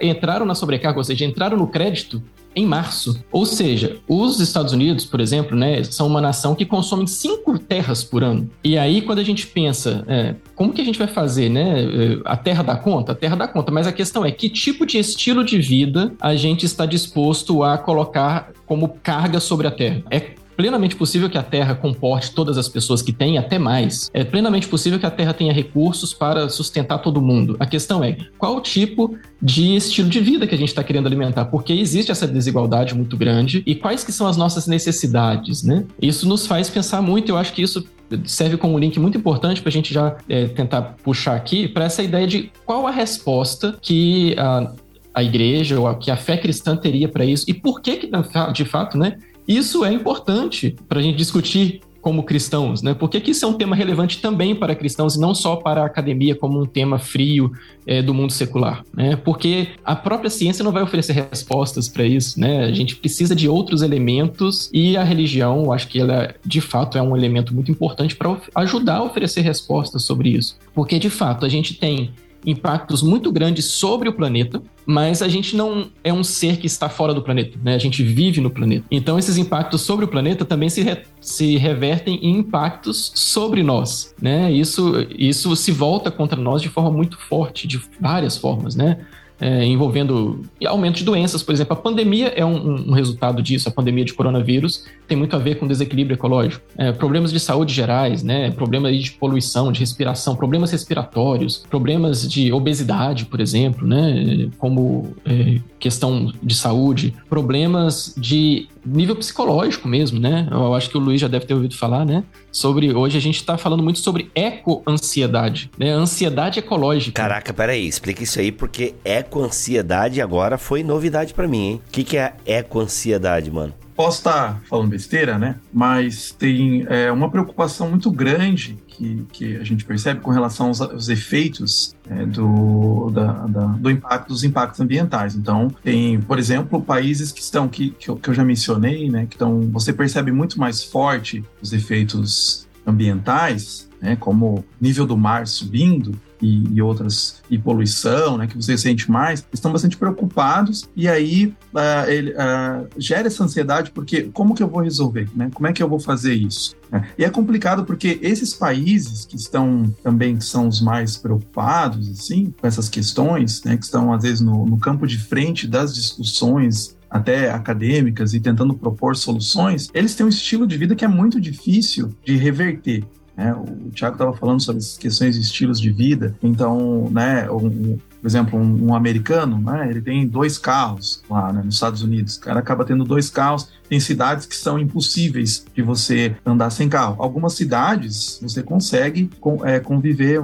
entraram na sobrecarga, ou seja, entraram no crédito em março. Ou seja, os Estados Unidos, por exemplo, né, são uma nação que consome cinco terras por ano. E aí, quando a gente pensa, é, como que a gente vai fazer, né? É, a terra dá conta? A terra dá conta, mas a questão é que tipo de estilo de vida a gente está disposto a colocar como carga sobre a terra? É plenamente possível que a Terra comporte todas as pessoas que tem, até mais. É plenamente possível que a Terra tenha recursos para sustentar todo mundo. A questão é qual tipo de estilo de vida que a gente está querendo alimentar, porque existe essa desigualdade muito grande e quais que são as nossas necessidades, né? Isso nos faz pensar muito. Eu acho que isso serve como um link muito importante para a gente já é, tentar puxar aqui para essa ideia de qual a resposta que a, a igreja ou que a fé cristã teria para isso e por que que de fato, né, isso é importante para a gente discutir como cristãos, né? Por que, isso é um tema relevante também para cristãos e não só para a academia como um tema frio é, do mundo secular, né? Porque a própria ciência não vai oferecer respostas para isso, né? A gente precisa de outros elementos e a religião, acho que ela de fato é um elemento muito importante para ajudar a oferecer respostas sobre isso, porque de fato a gente tem impactos muito grandes sobre o planeta, mas a gente não é um ser que está fora do planeta, né? A gente vive no planeta. Então, esses impactos sobre o planeta também se, re se revertem em impactos sobre nós, né? Isso, isso se volta contra nós de forma muito forte, de várias formas, né? É, envolvendo aumento de doenças, por exemplo. A pandemia é um, um, resultado disso, a pandemia de coronavírus tem muito a ver com desequilíbrio ecológico. É, problemas de saúde gerais, né, problemas de poluição, de respiração, problemas respiratórios, problemas de obesidade, por exemplo, né, como é, questão de saúde, problemas de nível psicológico mesmo, né? Eu acho que o Luiz já deve ter ouvido falar, né? Sobre hoje a gente está falando muito sobre eco-ansiedade, né? Ansiedade ecológica. Caraca, peraí, explica isso aí, porque eco-ansiedade agora foi novidade para mim, hein? O que, que é eco-ansiedade, mano? Posso estar falando besteira, né? Mas tem é, uma preocupação muito grande que, que a gente percebe com relação aos, aos efeitos é, do, da, da, do impacto dos impactos ambientais. Então, tem, por exemplo, países que estão que, que, eu, que eu já mencionei, né? Que estão, você percebe muito mais forte os efeitos ambientais, né, como nível do mar subindo, e, e, outras, e poluição, né, que você sente mais, estão bastante preocupados e aí uh, ele, uh, gera essa ansiedade porque como que eu vou resolver, né? Como é que eu vou fazer isso? É, e é complicado porque esses países que estão também que são os mais preocupados assim com essas questões, né, que estão às vezes no, no campo de frente das discussões até acadêmicas e tentando propor soluções, eles têm um estilo de vida que é muito difícil de reverter. Né? O Tiago estava falando sobre as questões de estilos de vida. Então, né, um, por exemplo, um, um, americano, né, ele tem dois carros lá né, nos Estados Unidos. O cara acaba tendo dois carros. Tem cidades que são impossíveis de você andar sem carro. Algumas cidades você consegue é, conviver,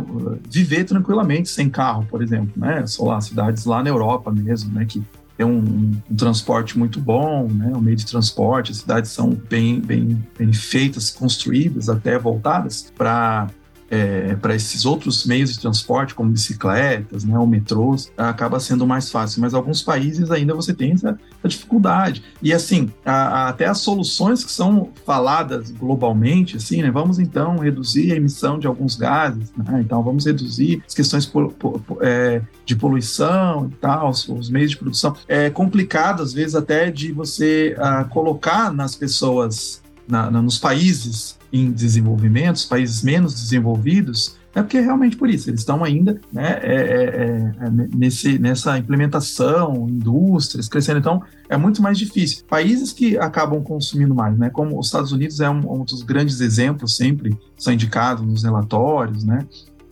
viver tranquilamente sem carro, por exemplo, né? São lá cidades lá na Europa mesmo, né, que tem um, um, um, transporte muito bom, né? um meio de transporte, as cidades são bem, bem, bem feitas, construídas, até voltadas para é, para esses outros meios de transporte, como bicicletas, né, ou metrôs, acaba sendo mais fácil. Mas alguns países ainda você tem essa, essa dificuldade. E assim, a, a, até as soluções que são faladas globalmente, assim, né, vamos então reduzir a emissão de alguns gases, né, então vamos reduzir as questões por, por, é, de poluição e tal, os, os, meios de produção. É complicado, às vezes, até de você uh, colocar nas pessoas, na, na, nos países em desenvolvimento, os países menos desenvolvidos, é porque é realmente por isso, eles estão ainda né, é, é, é, nesse, nessa implementação, indústrias crescendo, então é muito mais difícil. Países que acabam consumindo mais, né, como os Estados Unidos é um, um dos grandes exemplos, sempre são indicados nos relatórios, né,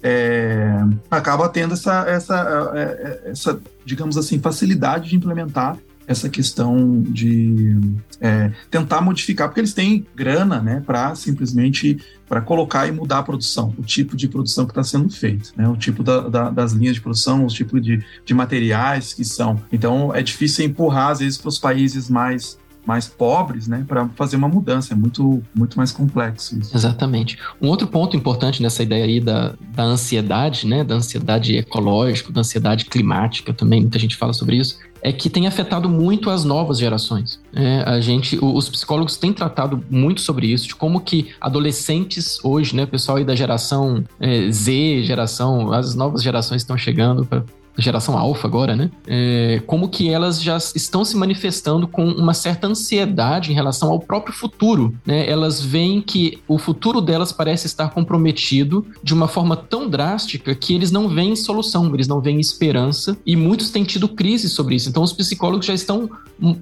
é, acaba tendo essa, essa, é, é, essa, digamos assim, facilidade de implementar essa questão de é, tentar modificar, porque eles têm grana, né, para simplesmente para colocar e mudar a produção, o tipo de produção que está sendo feito, né, o tipo da, da, das linhas de produção, o tipo de, de materiais que são. Então é difícil empurrar às vezes para os países mais mais pobres, né, para fazer uma mudança. É muito, muito mais complexo isso. Exatamente. Um outro ponto importante nessa ideia aí da, da ansiedade, né, da ansiedade ecológica, da ansiedade climática também, muita gente fala sobre isso, é que tem afetado muito as novas gerações. É, a gente, os psicólogos têm tratado muito sobre isso, de como que adolescentes hoje, né, pessoal aí da geração é, Z, geração, as novas gerações estão chegando para geração alfa agora, né? É, como que elas já estão se manifestando com uma certa ansiedade em relação ao próprio futuro, né? Elas veem que o futuro delas parece estar comprometido de uma forma tão drástica que eles não veem solução, eles não veem esperança e muitos têm tido crise sobre isso. Então os psicólogos já estão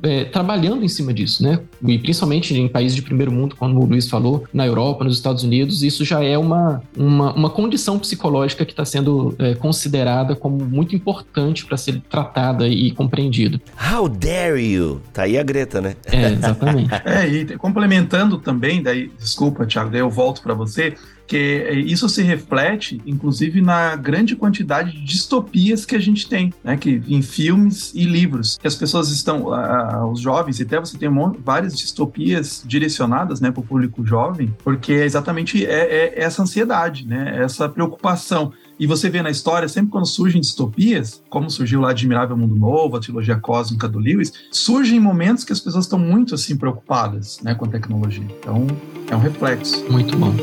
é, trabalhando em cima disso, né? E principalmente em países de primeiro mundo, como o Luiz falou, na Europa, nos Estados Unidos, isso já é uma, uma, uma condição psicológica que está sendo é, considerada como muito importante para ser tratada e compreendida. How dare you? Tá aí a Greta, né? É, exatamente. é, e complementando também, daí, desculpa, Thiago, daí eu volto para você que isso se reflete, inclusive, na grande quantidade de distopias que a gente tem, né? Que em filmes e livros, que as pessoas estão, uh, os jovens, e até você tem um, várias distopias direcionadas, né, para o público jovem, porque é exatamente é, é essa ansiedade, né? Essa preocupação. E você vê na história, sempre quando surgem distopias, como surgiu lá Admirável Mundo Novo, a trilogia cósmica do Lewis, surgem momentos que as pessoas estão muito assim preocupadas né, com a tecnologia. Então, é um reflexo. Muito bom.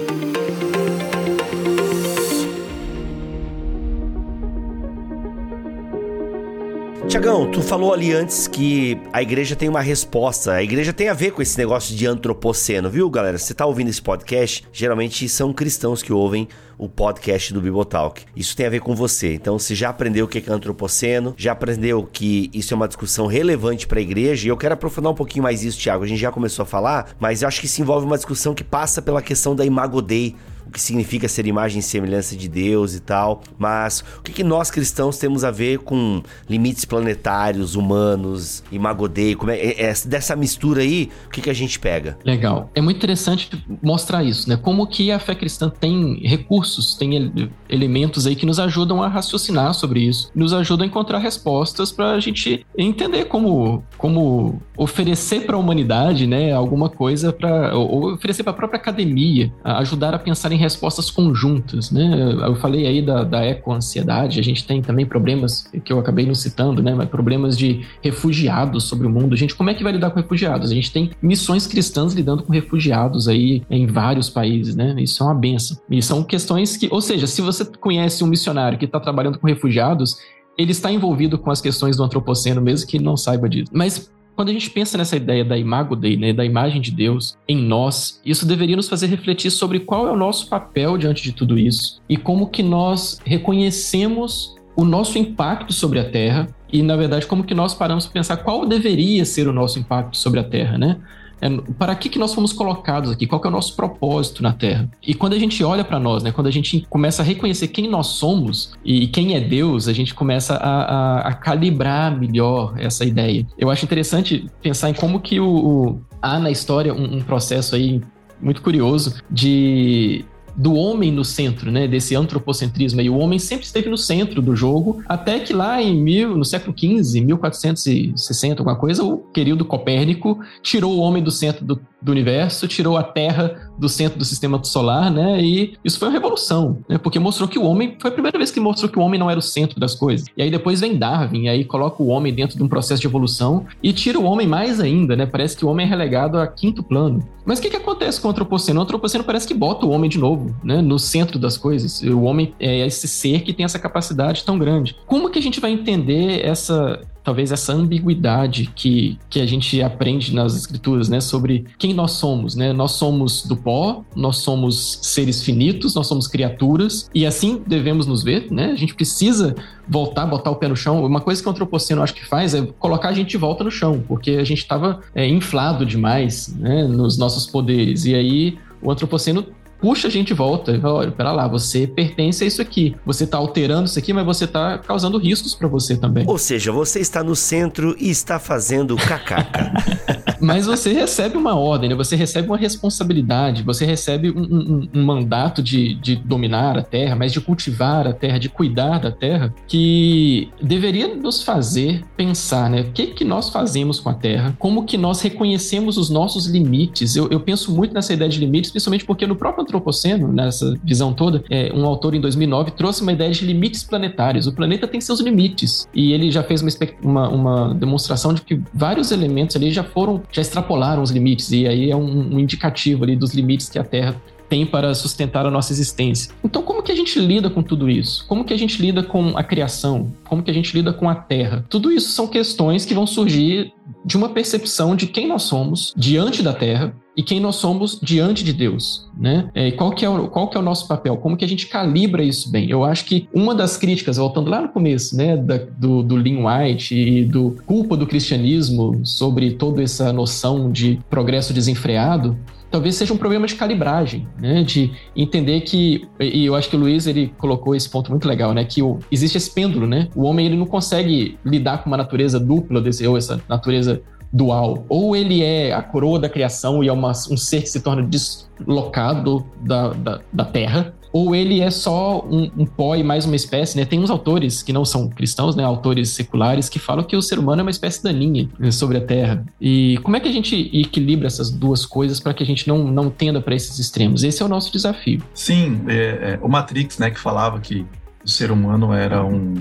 Tiagão, tu falou ali antes que a igreja tem uma resposta. A igreja tem a ver com esse negócio de antropoceno, viu, galera? Você tá ouvindo esse podcast, geralmente são cristãos que ouvem o podcast do Bibotalk. Isso tem a ver com você. Então, você já aprendeu o que é antropoceno, já aprendeu que isso é uma discussão relevante para a igreja, e eu quero aprofundar um pouquinho mais isso, Tiago. A gente já começou a falar, mas eu acho que isso envolve uma discussão que passa pela questão da Imago Dei, o que significa ser imagem e semelhança de Deus e tal. Mas o que, que nós cristãos temos a ver com limites planetários, humanos, imagodei? Como é, é, é, dessa mistura aí, o que, que a gente pega? Legal. É muito interessante mostrar isso, né? Como que a fé cristã tem recursos, tem elementos aí que nos ajudam a raciocinar sobre isso, nos ajudam a encontrar respostas para a gente entender como, como oferecer para a humanidade, né, alguma coisa para oferecer para a própria academia, ajudar a pensar em respostas conjuntas, né? Eu falei aí da, da eco-ansiedade, a gente tem também problemas que eu acabei não citando, né? Mas problemas de refugiados sobre o mundo. Gente, como é que vai lidar com refugiados? A gente tem missões cristãs lidando com refugiados aí em vários países, né? Isso é uma benção. E são questões que, ou seja, se você conhece um missionário que está trabalhando com refugiados, ele está envolvido com as questões do antropoceno, mesmo que ele não saiba disso. Mas quando a gente pensa nessa ideia da imago Dei, né, da imagem de Deus em nós, isso deveria nos fazer refletir sobre qual é o nosso papel diante de tudo isso e como que nós reconhecemos o nosso impacto sobre a Terra e, na verdade, como que nós paramos para pensar qual deveria ser o nosso impacto sobre a Terra, né? É, para que, que nós fomos colocados aqui? Qual é o nosso propósito na Terra? E quando a gente olha para nós, né, quando a gente começa a reconhecer quem nós somos e quem é Deus, a gente começa a, a, a calibrar melhor essa ideia. Eu acho interessante pensar em como que o, o há na história um, um processo aí muito curioso de do homem no centro, né, desse antropocentrismo. E o homem sempre esteve no centro do jogo, até que lá em mil, no século XV, 1460, alguma coisa, o querido Copérnico tirou o homem do centro do, do universo, tirou a Terra do centro do sistema solar, né? E isso foi uma revolução, né? Porque mostrou que o homem foi a primeira vez que mostrou que o homem não era o centro das coisas. E aí depois vem Darwin, e aí coloca o homem dentro de um processo de evolução e tira o homem mais ainda, né? Parece que o homem é relegado a quinto plano. Mas o que, que acontece com o antropoceno? O antropoceno parece que bota o homem de novo, né? No centro das coisas. O homem é esse ser que tem essa capacidade tão grande. Como que a gente vai entender essa talvez essa ambiguidade que, que a gente aprende nas escrituras, né, sobre quem nós somos, né? Nós somos do pó, nós somos seres finitos, nós somos criaturas e assim devemos nos ver, né? A gente precisa voltar, botar o pé no chão. Uma coisa que o antropoceno acho que faz é colocar a gente de volta no chão, porque a gente estava é, inflado demais, né, nos nossos poderes. E aí o antropoceno puxa a gente volta e fala, olha, pera lá, você pertence a isso aqui. Você está alterando isso aqui, mas você está causando riscos para você também. Ou seja, você está no centro e está fazendo cacaca. mas você recebe uma ordem, né? você recebe uma responsabilidade, você recebe um, um, um mandato de, de, dominar a terra, mas de cultivar a terra, de cuidar da terra, que deveria nos fazer pensar, né? O que, que nós fazemos com a terra? Como que nós reconhecemos os nossos limites? Eu, eu penso muito nessa ideia de limites, principalmente porque no próprio antropoceno, nessa visão toda, é, um autor em 2009 trouxe uma ideia de limites planetários. O planeta tem seus limites e ele já fez uma, uma, uma demonstração de que vários elementos ali já foram, já extrapolaram os limites e aí é um, um indicativo ali dos limites que a Terra tem para sustentar a nossa existência. Então, como que a gente lida com tudo isso? Como que a gente lida com a criação? Como que a gente lida com a terra? Tudo isso são questões que vão surgir de uma percepção de quem nós somos diante da terra e quem nós somos diante de Deus, né? É, qual que é o, qual que é o nosso papel? Como que a gente calibra isso bem? Eu acho que uma das críticas, voltando lá no começo, né, da, do, do Lynn White e do culpa do cristianismo sobre toda essa noção de progresso desenfreado, talvez seja um problema de calibragem, né? De entender que e eu acho que o Luiz ele colocou esse ponto muito legal, né? Que o, existe esse pêndulo, né? O homem ele não consegue lidar com uma natureza dupla desse ou essa natureza dual. Ou ele é a coroa da criação e é uma, um ser que se torna deslocado da, da, da Terra, ou ele é só um, um pó e mais uma espécie, né? Tem uns autores que não são cristãos, né? Autores seculares que falam que o ser humano é uma espécie daninha né, sobre a Terra. E como é que a gente equilibra essas duas coisas para que a gente não, não tenda para esses extremos? Esse é o nosso desafio. Sim, é, é, o Matrix, né, que falava que o ser humano era um,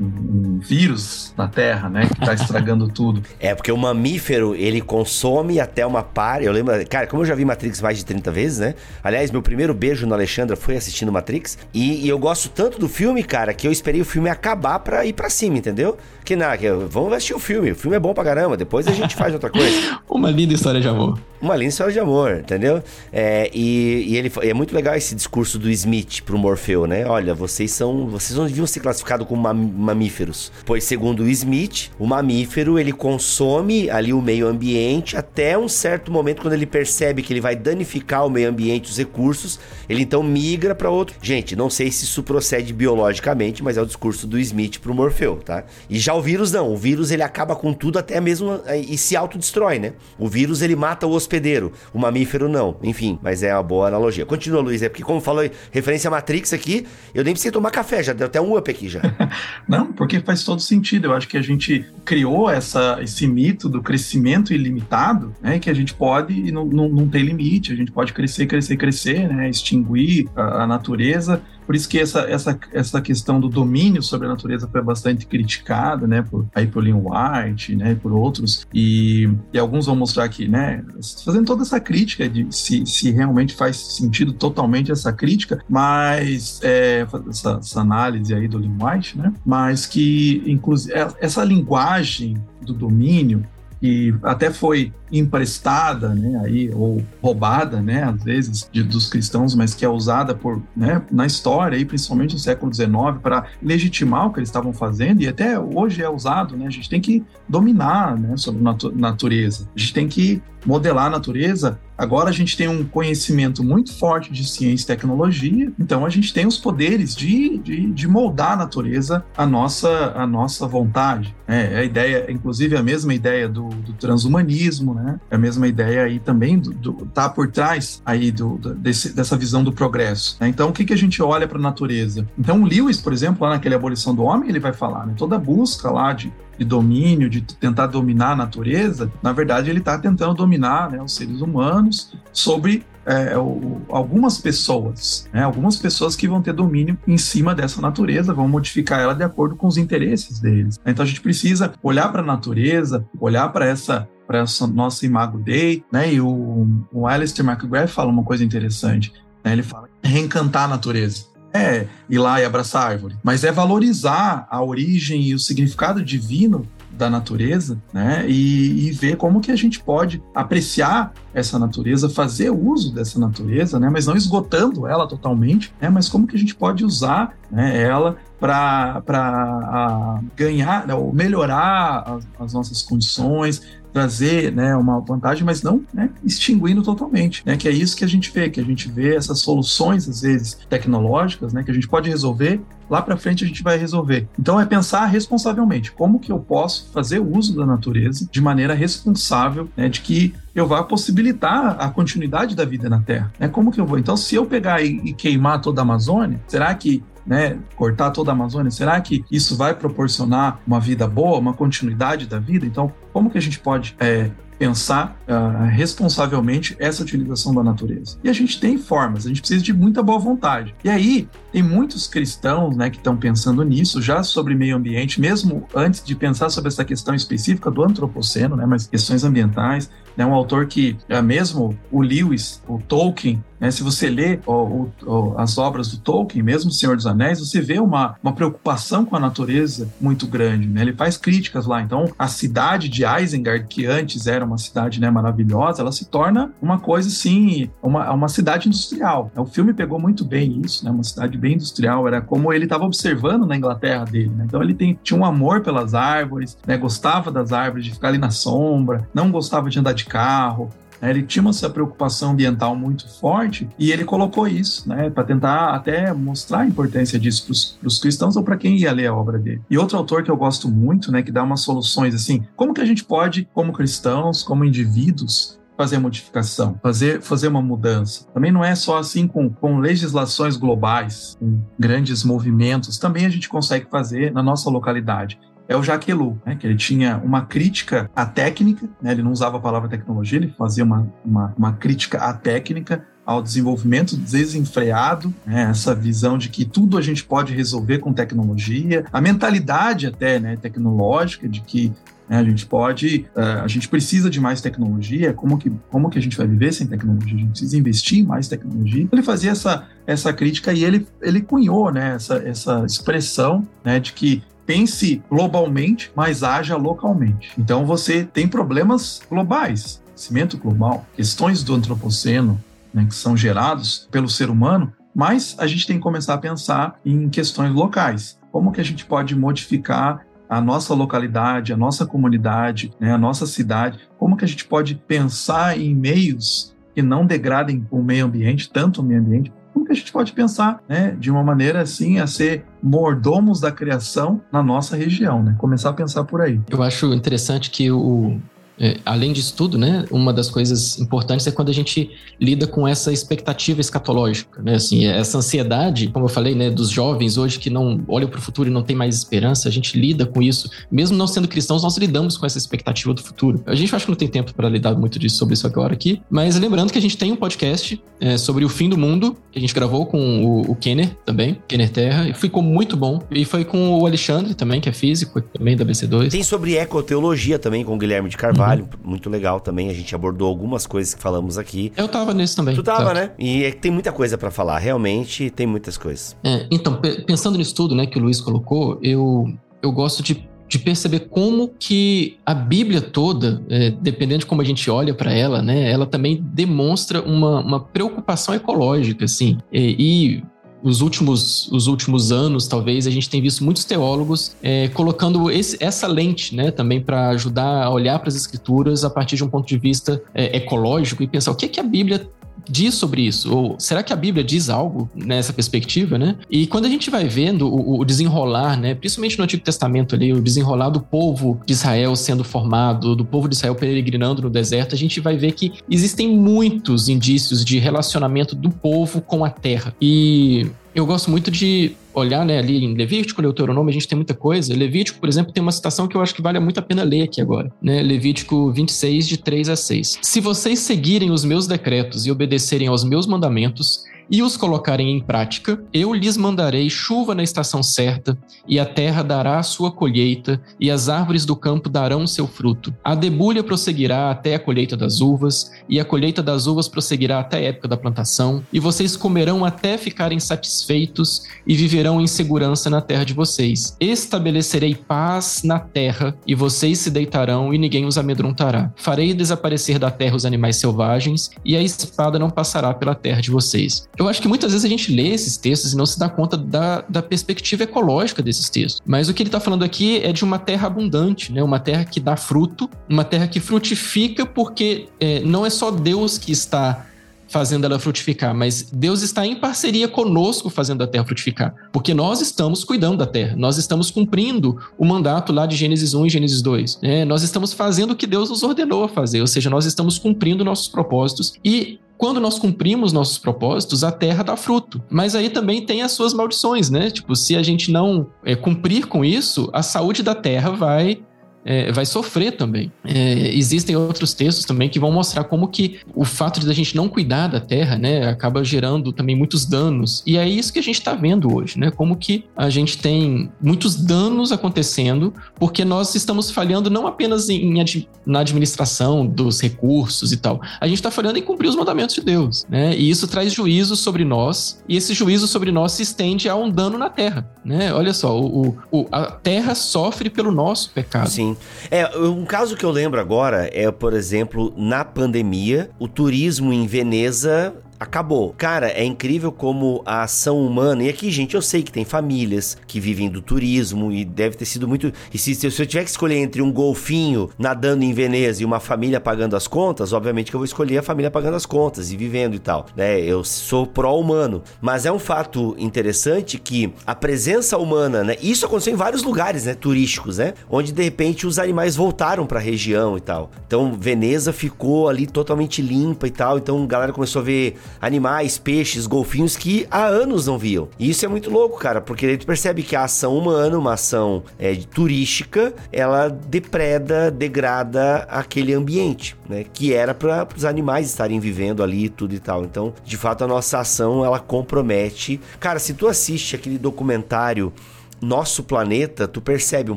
um, um vírus na Terra, né? Que tá estragando tudo. É, porque o mamífero, ele consome até uma par. Eu lembro, cara, como eu já vi Matrix mais de 30 vezes, né? Aliás, meu primeiro beijo na Alexandra foi assistindo Matrix. E, e eu gosto tanto do filme, cara, que eu esperei o filme acabar pra ir pra cima, entendeu? Que nada, que vamos assistir o filme. O filme é bom pra caramba, depois a gente faz outra coisa. uma linda história de amor. Uma linda história de amor, entendeu? É, e, e ele é muito legal esse discurso do Smith pro Morfeu, né? Olha, vocês são vocês não deviam ser classificados como mamíferos, pois segundo o Smith, o mamífero ele consome ali o meio ambiente até um certo momento quando ele percebe que ele vai danificar o meio ambiente, os recursos, ele então migra para outro. Gente, não sei se isso procede biologicamente, mas é o discurso do Smith pro Morfeu, tá? E já o vírus não, o vírus ele acaba com tudo até mesmo eh, e se autodestrói, né? O vírus ele mata o hospedeiro, o mamífero não. Enfim, mas é uma boa analogia. Continua, Luiz, é porque como falou referência Matrix aqui, eu nem preciso tomar café, já deu até um up aqui já. Não, porque faz todo sentido. Eu acho que a gente criou essa, esse mito do crescimento ilimitado, né? Que a gente pode e não, não, não tem limite, a gente pode crescer, crescer, crescer, né? Extinguir a, a natureza. Por isso que essa, essa, essa questão do domínio sobre a natureza foi bastante criticada, né, por, aí por Lynn White, né, por outros, e, e alguns vão mostrar aqui, né, fazendo toda essa crítica de se, se realmente faz sentido totalmente essa crítica, mas é, essa, essa análise aí do Lynn White, né, mas que, inclusive, é, essa linguagem do domínio, que até foi emprestada, né, aí, ou roubada, né, às vezes, de, dos cristãos, mas que é usada por, né, na história, aí, principalmente no século XIX, para legitimar o que eles estavam fazendo, e até hoje é usado, né, a gente tem que dominar, né, sobre a natureza, a gente tem que modelar a natureza Agora a gente tem um conhecimento muito forte de ciência e tecnologia, então a gente tem os poderes de, de, de moldar a natureza à nossa, à nossa vontade. É, a ideia, inclusive a mesma ideia do, do transhumanismo, né? É a mesma ideia aí também do, do tá por trás aí do, do desse, dessa visão do progresso. Né? Então o que, que a gente olha para a natureza? Então Lewis, por exemplo, lá naquele abolição do homem, ele vai falar, né? Toda busca lá de de domínio, de tentar dominar a natureza, na verdade ele está tentando dominar né, os seres humanos sobre é, o, algumas pessoas, né, algumas pessoas que vão ter domínio em cima dessa natureza, vão modificar ela de acordo com os interesses deles. Então a gente precisa olhar para a natureza, olhar para essa para essa nossa imago Dei, né? E o, o Alistair McGrath fala uma coisa interessante. Né, ele fala reencantar a natureza é ir lá e abraçar a árvore, mas é valorizar a origem e o significado divino da natureza, né? E, e, ver como que a gente pode apreciar essa natureza, fazer uso dessa natureza, né? Mas não esgotando ela totalmente, né? Mas como que a gente pode usar né, ela para ganhar, né, ou melhorar as, as nossas condições, trazer né, uma vantagem, mas não né, extinguindo totalmente, né, que é isso que a gente vê, que a gente vê essas soluções, às vezes, tecnológicas, né, que a gente pode resolver, lá para frente a gente vai resolver. Então é pensar responsavelmente, como que eu posso fazer uso da natureza de maneira responsável, né, de que eu vá possibilitar a continuidade da vida na Terra. Né? Como que eu vou? Então, se eu pegar e, e queimar toda a Amazônia, será que né, cortar toda a Amazônia, será que isso vai proporcionar uma vida boa, uma continuidade da vida? Então, como que a gente pode é, pensar uh, responsavelmente essa utilização da natureza. E a gente tem formas, a gente precisa de muita boa vontade. E aí, tem muitos cristãos né, que estão pensando nisso já sobre meio ambiente, mesmo antes de pensar sobre essa questão específica do antropoceno, né, mas questões ambientais. Né, um autor que, é mesmo o Lewis, o Tolkien, né? Se você lê o, o, as obras do Tolkien, mesmo o Senhor dos Anéis, você vê uma, uma preocupação com a natureza muito grande. Né? Ele faz críticas lá. Então, a cidade de Isengard, que antes era uma cidade né, maravilhosa, ela se torna uma coisa assim, uma, uma cidade industrial. O filme pegou muito bem isso, né? uma cidade bem industrial. Era como ele estava observando na Inglaterra dele. Né? Então, ele tem, tinha um amor pelas árvores, né? gostava das árvores, de ficar ali na sombra, não gostava de andar de carro. Né? Ele tinha essa preocupação ambiental muito forte e ele colocou isso, né, para tentar até mostrar a importância disso para os cristãos ou para quem ia ler a obra dele. E outro autor que eu gosto muito, né, que dá umas soluções assim, como que a gente pode, como cristãos, como indivíduos, fazer modificação, fazer, fazer uma mudança. Também não é só assim com, com legislações globais, com grandes movimentos, também a gente consegue fazer na nossa localidade é o Jacques Ellul, né, que ele tinha uma crítica à técnica, né, ele não usava a palavra tecnologia, ele fazia uma, uma, uma crítica à técnica, ao desenvolvimento desenfreado, né, essa visão de que tudo a gente pode resolver com tecnologia, a mentalidade até né, tecnológica de que né, a gente pode, uh, a gente precisa de mais tecnologia, como que, como que a gente vai viver sem tecnologia? A gente precisa investir em mais tecnologia. Ele fazia essa, essa crítica e ele, ele cunhou né, essa, essa expressão né, de que pense globalmente, mas haja localmente. Então você tem problemas globais, cimento global, questões do antropoceno, né, que são gerados pelo ser humano, mas a gente tem que começar a pensar em questões locais. Como que a gente pode modificar a nossa localidade, a nossa comunidade, né, a nossa cidade? Como que a gente pode pensar em meios que não degradem o meio ambiente, tanto o meio ambiente, como que a gente pode pensar, né, de uma maneira assim a ser mordomos da criação na nossa região, né? Começar a pensar por aí. Eu acho interessante que o, é, além disso tudo, né, uma das coisas importantes é quando a gente lida com essa expectativa escatológica, né, assim, essa ansiedade, como eu falei, né, dos jovens hoje que não olham para o futuro e não tem mais esperança, a gente lida com isso, mesmo não sendo cristãos, nós lidamos com essa expectativa do futuro. A gente acho que não tem tempo para lidar muito disso sobre isso agora aqui, mas lembrando que a gente tem um podcast é, sobre o fim do mundo, que a gente gravou com o, o Kenner também, Kenner Terra, e ficou muito bom, e foi com o Alexandre também, que é físico, também da BC2. Tem sobre ecoteologia também com o Guilherme de Carvalho, trabalho muito legal também. A gente abordou algumas coisas que falamos aqui. Eu tava nesse também. Tu tava, né? E é, tem muita coisa para falar. Realmente tem muitas coisas. É, então, pensando nisso tudo, né, que o Luiz colocou, eu, eu gosto de de perceber como que a Bíblia toda, é, dependendo de como a gente olha para ela, né, ela também demonstra uma, uma preocupação ecológica, assim. E, e os últimos, os últimos anos, talvez, a gente tem visto muitos teólogos é, colocando esse, essa lente, né, também para ajudar a olhar para as escrituras a partir de um ponto de vista é, ecológico e pensar o que, é que a Bíblia diz sobre isso? Ou será que a Bíblia diz algo nessa perspectiva, né? E quando a gente vai vendo o, o, desenrolar, né, principalmente no Antigo Testamento ali, o desenrolar do povo de Israel sendo formado, do povo de Israel peregrinando no deserto, a gente vai ver que existem muitos indícios de relacionamento do povo com a terra. E eu gosto muito de olhar né, ali em Levítico, Deuteronômio, a gente tem muita coisa. Levítico, por exemplo, tem uma citação que eu acho que vale muito a pena ler aqui agora. Né? Levítico 26, de 3 a 6. Se vocês seguirem os meus decretos e obedecerem aos meus mandamentos, e os colocarem em prática, eu lhes mandarei chuva na estação certa, e a terra dará sua colheita, e as árvores do campo darão seu fruto. A debulha prosseguirá até a colheita das uvas, e a colheita das uvas prosseguirá até a época da plantação, e vocês comerão até ficarem satisfeitos e viverão em segurança na terra de vocês. Estabelecerei paz na terra, e vocês se deitarão e ninguém os amedrontará. Farei desaparecer da terra os animais selvagens, e a espada não passará pela terra de vocês. Eu acho que muitas vezes a gente lê esses textos e não se dá conta da, da perspectiva ecológica desses textos. Mas o que ele está falando aqui é de uma terra abundante, né? uma terra que dá fruto, uma terra que frutifica, porque é, não é só Deus que está fazendo ela frutificar, mas Deus está em parceria conosco fazendo a terra frutificar, porque nós estamos cuidando da terra, nós estamos cumprindo o mandato lá de Gênesis 1 e Gênesis 2, né? nós estamos fazendo o que Deus nos ordenou a fazer, ou seja, nós estamos cumprindo nossos propósitos e quando nós cumprimos nossos propósitos, a terra dá fruto. Mas aí também tem as suas maldições, né? Tipo, se a gente não é, cumprir com isso, a saúde da terra vai é, vai sofrer também. É, existem outros textos também que vão mostrar como que o fato de a gente não cuidar da terra, né, acaba gerando também muitos danos. E é isso que a gente está vendo hoje, né? Como que a gente tem muitos danos acontecendo porque nós estamos falhando não apenas em, em na administração dos recursos e tal. A gente está falhando em cumprir os mandamentos de Deus, né? E isso traz juízo sobre nós e esse juízo sobre nós se estende a um dano na terra, né? Olha só, o, o a terra sofre pelo nosso pecado. Sim. É, um caso que eu lembro agora é, por exemplo, na pandemia, o turismo em Veneza acabou. Cara, é incrível como a ação humana. E aqui, gente, eu sei que tem famílias que vivem do turismo e deve ter sido muito. E se, se eu tiver que escolher entre um golfinho nadando em Veneza e uma família pagando as contas, obviamente que eu vou escolher a família pagando as contas e vivendo e tal. Né? Eu sou pró-humano. Mas é um fato interessante que a presença humana, né? Isso aconteceu em vários lugares, né? Turísticos, né? Onde de repente os animais voltaram para a região e tal. Então Veneza ficou ali totalmente limpa e tal. Então a galera começou a ver animais, peixes, golfinhos que há anos não viam. E isso é muito louco, cara, porque aí tu percebe que a ação humana, uma ação é, turística, ela depreda, degrada aquele ambiente, né? Que era para os animais estarem vivendo ali tudo e tal. Então, de fato, a nossa ação ela compromete. Cara, se tu assiste aquele documentário nosso planeta, tu percebe um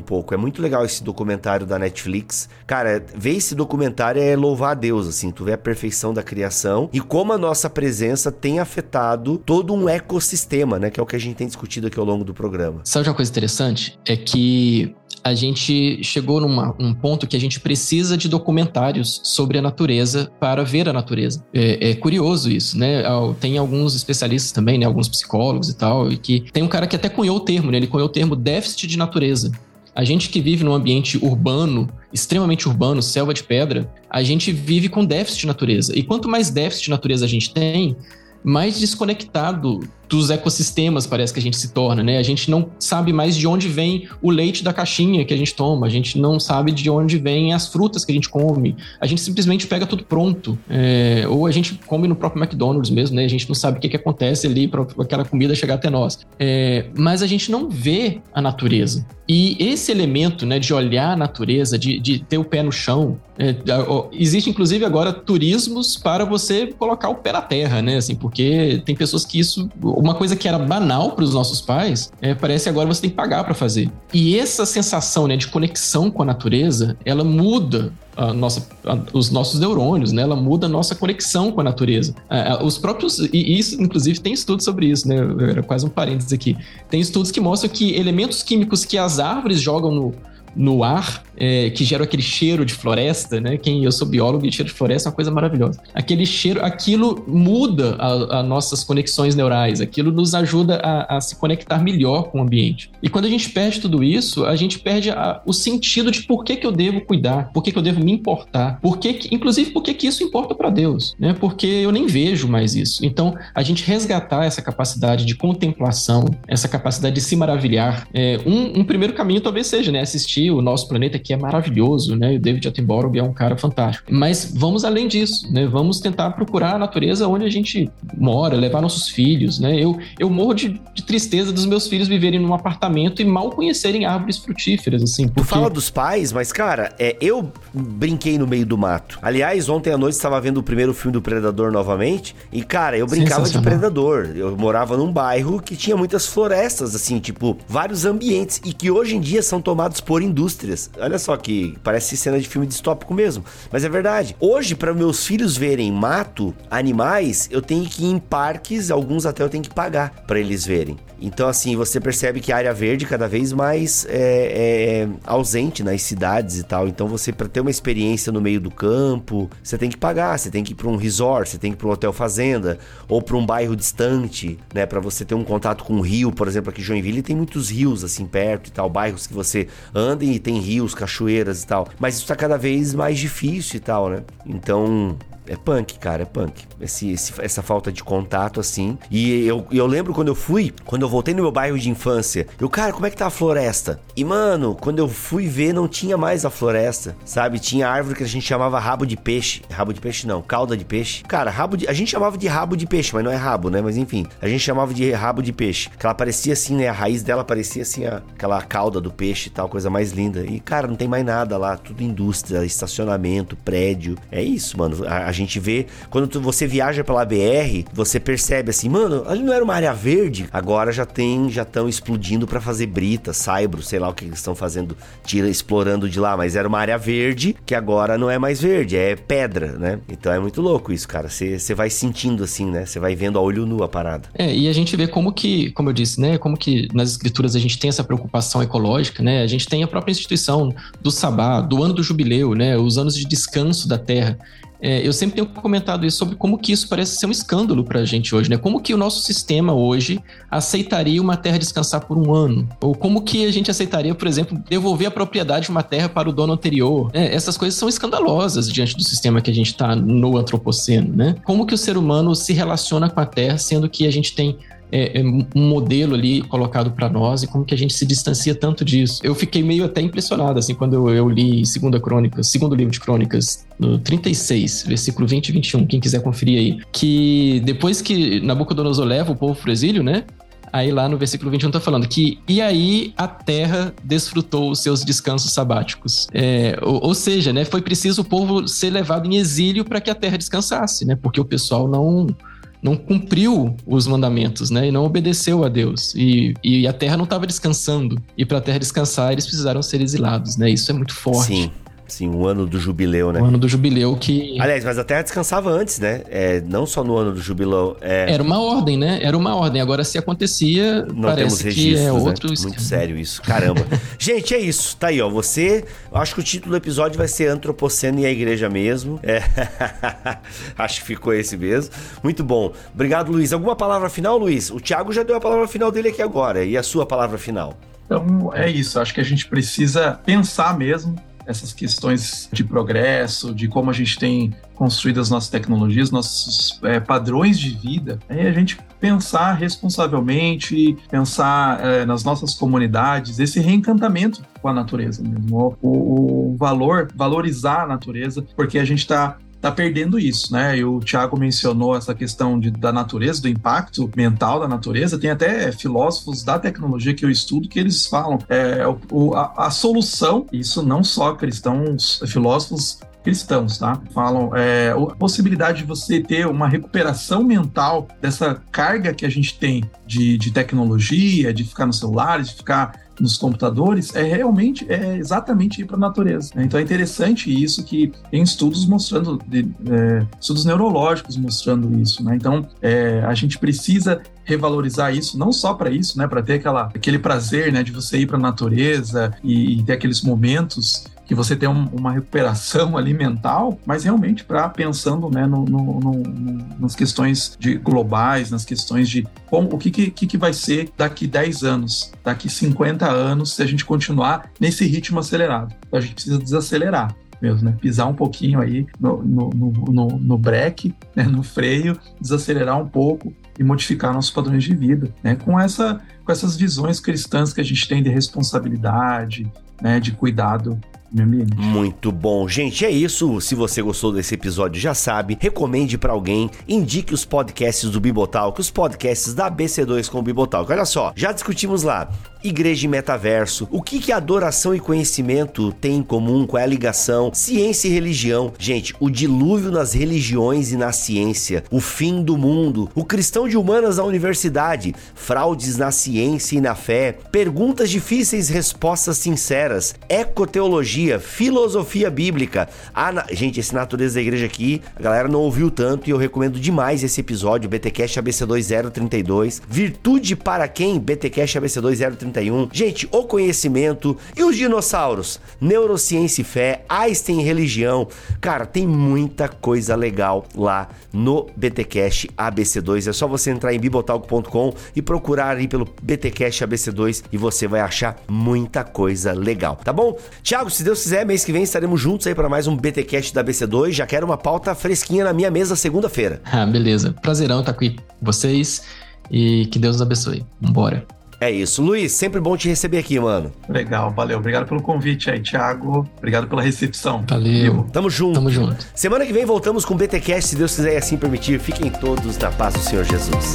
pouco. É muito legal esse documentário da Netflix. Cara, ver esse documentário é louvar a Deus, assim. Tu vê a perfeição da criação e como a nossa presença tem afetado todo um ecossistema, né? Que é o que a gente tem discutido aqui ao longo do programa. Sabe uma coisa interessante? É que a gente chegou num um ponto que a gente precisa de documentários sobre a natureza para ver a natureza. É, é, curioso isso, né? Tem alguns especialistas também, né? Alguns psicólogos e tal, e que tem um cara que até cunhou o termo, né? Ele cunhou o termo déficit de natureza. A gente que vive num ambiente urbano, extremamente urbano, selva de pedra, a gente vive com déficit de natureza. E quanto mais déficit de natureza a gente tem, mais desconectado dos ecossistemas parece que a gente se torna, né? A gente não sabe mais de onde vem o leite da caixinha que a gente toma, a gente não sabe de onde vêm as frutas que a gente come, a gente simplesmente pega tudo pronto, é, ou a gente come no próprio McDonald's mesmo, né? A gente não sabe o que, que acontece ali para aquela comida chegar até nós. É, mas a gente não vê a natureza. E esse elemento, né, de olhar a natureza, de, de ter o pé no chão, é, existe inclusive agora turismos para você colocar o pé na terra, né? Assim, porque tem pessoas que isso uma coisa que era banal para os nossos pais, é, parece agora você tem que pagar para fazer. E essa sensação né, de conexão com a natureza, ela muda nossa, os nossos neurônios, né? Ela muda a nossa conexão com a natureza. os próprios e isso, inclusive, tem estudos sobre isso, né? Era quase um parênteses aqui. Tem estudos que mostram que elementos químicos que as árvores jogam no, no ar é, que geram aquele cheiro de floresta, né? Quem eu sou biólogo e cheiro de floresta é uma coisa maravilhosa. Aquele cheiro, aquilo muda as nossas conexões neurais, aquilo nos ajuda a, a, se conectar melhor com o ambiente. E quando a gente perde tudo isso, a gente perde a, o sentido de por que, que eu devo cuidar, por que, que eu devo me importar, por que, que inclusive por que, que isso importa para Deus, né? Porque eu nem vejo mais isso. Então, a gente resgatar essa capacidade de contemplação, essa capacidade de se maravilhar, é, um, um primeiro caminho talvez seja, né? Assistir o nosso planeta que é maravilhoso, né? O David Attenborough é um cara fantástico. Mas vamos além disso, né? Vamos tentar procurar a natureza onde a gente mora, levar nossos filhos, né? Eu, eu morro de, de tristeza dos meus filhos viverem num apartamento e mal conhecerem árvores frutíferas, assim. Porque... Tu fala dos pais, mas, cara, é, eu brinquei no meio do mato. Aliás, ontem à noite estava vendo o primeiro filme do Predador novamente e, cara, eu brincava de Predador. Eu morava num bairro que tinha muitas florestas, assim, tipo, vários ambientes e que hoje em dia são tomados por indústrias. Olha só que parece cena de filme distópico mesmo, mas é verdade. Hoje, para meus filhos verem mato, animais, eu tenho que ir em parques, alguns até eu tenho que pagar para eles verem. Então, assim, você percebe que a área verde cada vez mais é, é ausente nas cidades e tal. Então, você, para ter uma experiência no meio do campo, você tem que pagar, você tem que ir para um resort, você tem que ir para um hotel fazenda ou para um bairro distante, né? Para você ter um contato com um rio, por exemplo, aqui em Joinville tem muitos rios assim perto e tal, bairros que você anda e tem rios, cachoeiras e tal. Mas isso tá cada vez mais difícil e tal, né? Então, é punk, cara, é punk. Esse, esse, essa falta de contato, assim. E eu, eu lembro quando eu fui, quando eu voltei no meu bairro de infância, eu, cara, como é que tá a floresta? E, mano, quando eu fui ver, não tinha mais a floresta, sabe? Tinha árvore que a gente chamava rabo de peixe. Rabo de peixe não, cauda de peixe. Cara, rabo de. A gente chamava de rabo de peixe, mas não é rabo, né? Mas enfim, a gente chamava de rabo de peixe. Que ela parecia assim, né? A raiz dela parecia assim, a, aquela cauda do peixe e tal, coisa mais linda. E, cara, não tem mais nada lá. Tudo indústria, estacionamento, prédio. É isso, mano. A, a gente vê. Quando tu, você viaja pela BR, você percebe assim, mano, ali não era uma área verde. Agora já tem, já estão explodindo para fazer brita, saibro, sei lá o que eles estão fazendo, tira, explorando de lá. Mas era uma área verde que agora não é mais verde, é pedra, né? Então é muito louco isso, cara. Você vai sentindo assim, né? Você vai vendo a olho nu a parada. É, e a gente vê como que, como eu disse, né? Como que nas escrituras a gente tem essa preocupação ecológica, né? A gente tem a própria instituição do Sabá, do ano do jubileu, né? Os anos de descanso da terra. É, eu sempre tenho comentado isso sobre como que isso parece ser um escândalo para a gente hoje, né? Como que o nosso sistema hoje aceitaria uma terra descansar por um ano? Ou como que a gente aceitaria, por exemplo, devolver a propriedade de uma terra para o dono anterior? É, essas coisas são escandalosas diante do sistema que a gente está no antropoceno, né? Como que o ser humano se relaciona com a terra, sendo que a gente tem é, é um modelo ali colocado para nós e como que a gente se distancia tanto disso. Eu fiquei meio até impressionado, assim, quando eu, eu li Segunda Crônicas, segundo livro de Crônicas, no 36, versículo 20 e 21, quem quiser conferir aí, que depois que Nabucodonosor leva o povo pro exílio, né? Aí lá no versículo 21 tá falando que e aí a terra desfrutou os seus descansos sabáticos. É, ou, ou, seja, né, foi preciso o povo ser levado em exílio para que a terra descansasse, né? Porque o pessoal não não cumpriu os mandamentos, né? E não obedeceu a Deus. E, e a terra não estava descansando. E para a terra descansar, eles precisaram ser exilados, né? Isso é muito forte. Sim. Sim, o ano do jubileu, né? O ano do jubileu que. Aliás, mas a Terra descansava antes, né? É, não só no ano do jubileu. É... Era uma ordem, né? Era uma ordem. Agora, se acontecia, não parece temos que é outro. Né? Muito sério isso. Caramba. Gente, é isso. Tá aí, ó. Você. Acho que o título do episódio vai ser Antropoceno e a Igreja mesmo. É. acho que ficou esse mesmo. Muito bom. Obrigado, Luiz. Alguma palavra final, Luiz? O Thiago já deu a palavra final dele aqui agora. E a sua palavra final? Então, é isso. Acho que a gente precisa pensar mesmo essas questões de progresso, de como a gente tem construído as nossas tecnologias, nossos é, padrões de vida, aí a gente pensar responsavelmente, pensar é, nas nossas comunidades, esse reencantamento com a natureza mesmo, o, o valor, valorizar a natureza, porque a gente está está perdendo isso, né? E o Tiago mencionou essa questão de, da natureza, do impacto mental da natureza. Tem até filósofos da tecnologia que eu estudo que eles falam é, o, a, a solução, isso não só cristãos, filósofos cristãos, tá? Falam é, a possibilidade de você ter uma recuperação mental dessa carga que a gente tem de, de tecnologia, de ficar no celular, de ficar nos computadores é realmente, é exatamente ir para a natureza. Né? Então é interessante isso que tem estudos mostrando, de, é, estudos neurológicos mostrando isso. Né? Então é, a gente precisa revalorizar isso, não só para isso, né, para ter aquela, aquele prazer, né, de você ir para a natureza e, e, ter aqueles momentos que você tem um, uma recuperação ali mental, mas realmente para pensando né, no, no, no, nas questões de globais, nas questões de como, o que, que, que vai ser daqui 10 anos, daqui 50 anos, se a gente continuar nesse ritmo acelerado. Então, a gente precisa desacelerar mesmo, né? Pisar um pouquinho aí no, no, no, no breque, né? no freio, desacelerar um pouco e modificar nossos padrões de vida, né? Com essa com essas visões cristãs que a gente tem de responsabilidade, né? De cuidado ambiente. Muito bom. Gente, é isso. Se você gostou desse episódio, já sabe, recomende para alguém, indique os podcasts do Bibotalk, os podcasts da BC2 com o Bibotalk. Olha só, já discutimos lá igreja e metaverso, o que que adoração e conhecimento têm em comum, qual é a ligação, ciência e religião. Gente, o dilúvio nas religiões e na ciência, o fim do mundo, o cristão de humanas na universidade, fraudes na ciência e na fé, perguntas difíceis, respostas sinceras, ecoteologia filosofia bíblica. Ah, gente, esse Natureza da Igreja aqui, a galera não ouviu tanto e eu recomendo demais esse episódio, BTcast ABC2032. Virtude para quem? BTcast ABC2031. Gente, o conhecimento e os dinossauros. Neurociência e fé, Einstein e religião. Cara, tem muita coisa legal lá no BTcast ABC2. É só você entrar em bibotalk.com e procurar aí pelo BTcast ABC2 e você vai achar muita coisa legal, tá bom? Tiago, se Deus Deus quiser, mês que vem estaremos juntos aí para mais um BTcast da BC2. Já quero uma pauta fresquinha na minha mesa segunda-feira. Ah, beleza. Prazerão estar aqui com vocês e que Deus os abençoe. Vambora. É isso. Luiz, sempre bom te receber aqui, mano. Legal, valeu. Obrigado pelo convite aí, Thiago. Obrigado pela recepção. Valeu. Tamo junto. Tamo junto. Semana que vem voltamos com o BTcast, se Deus quiser e assim permitir. Fiquem todos na paz do Senhor Jesus.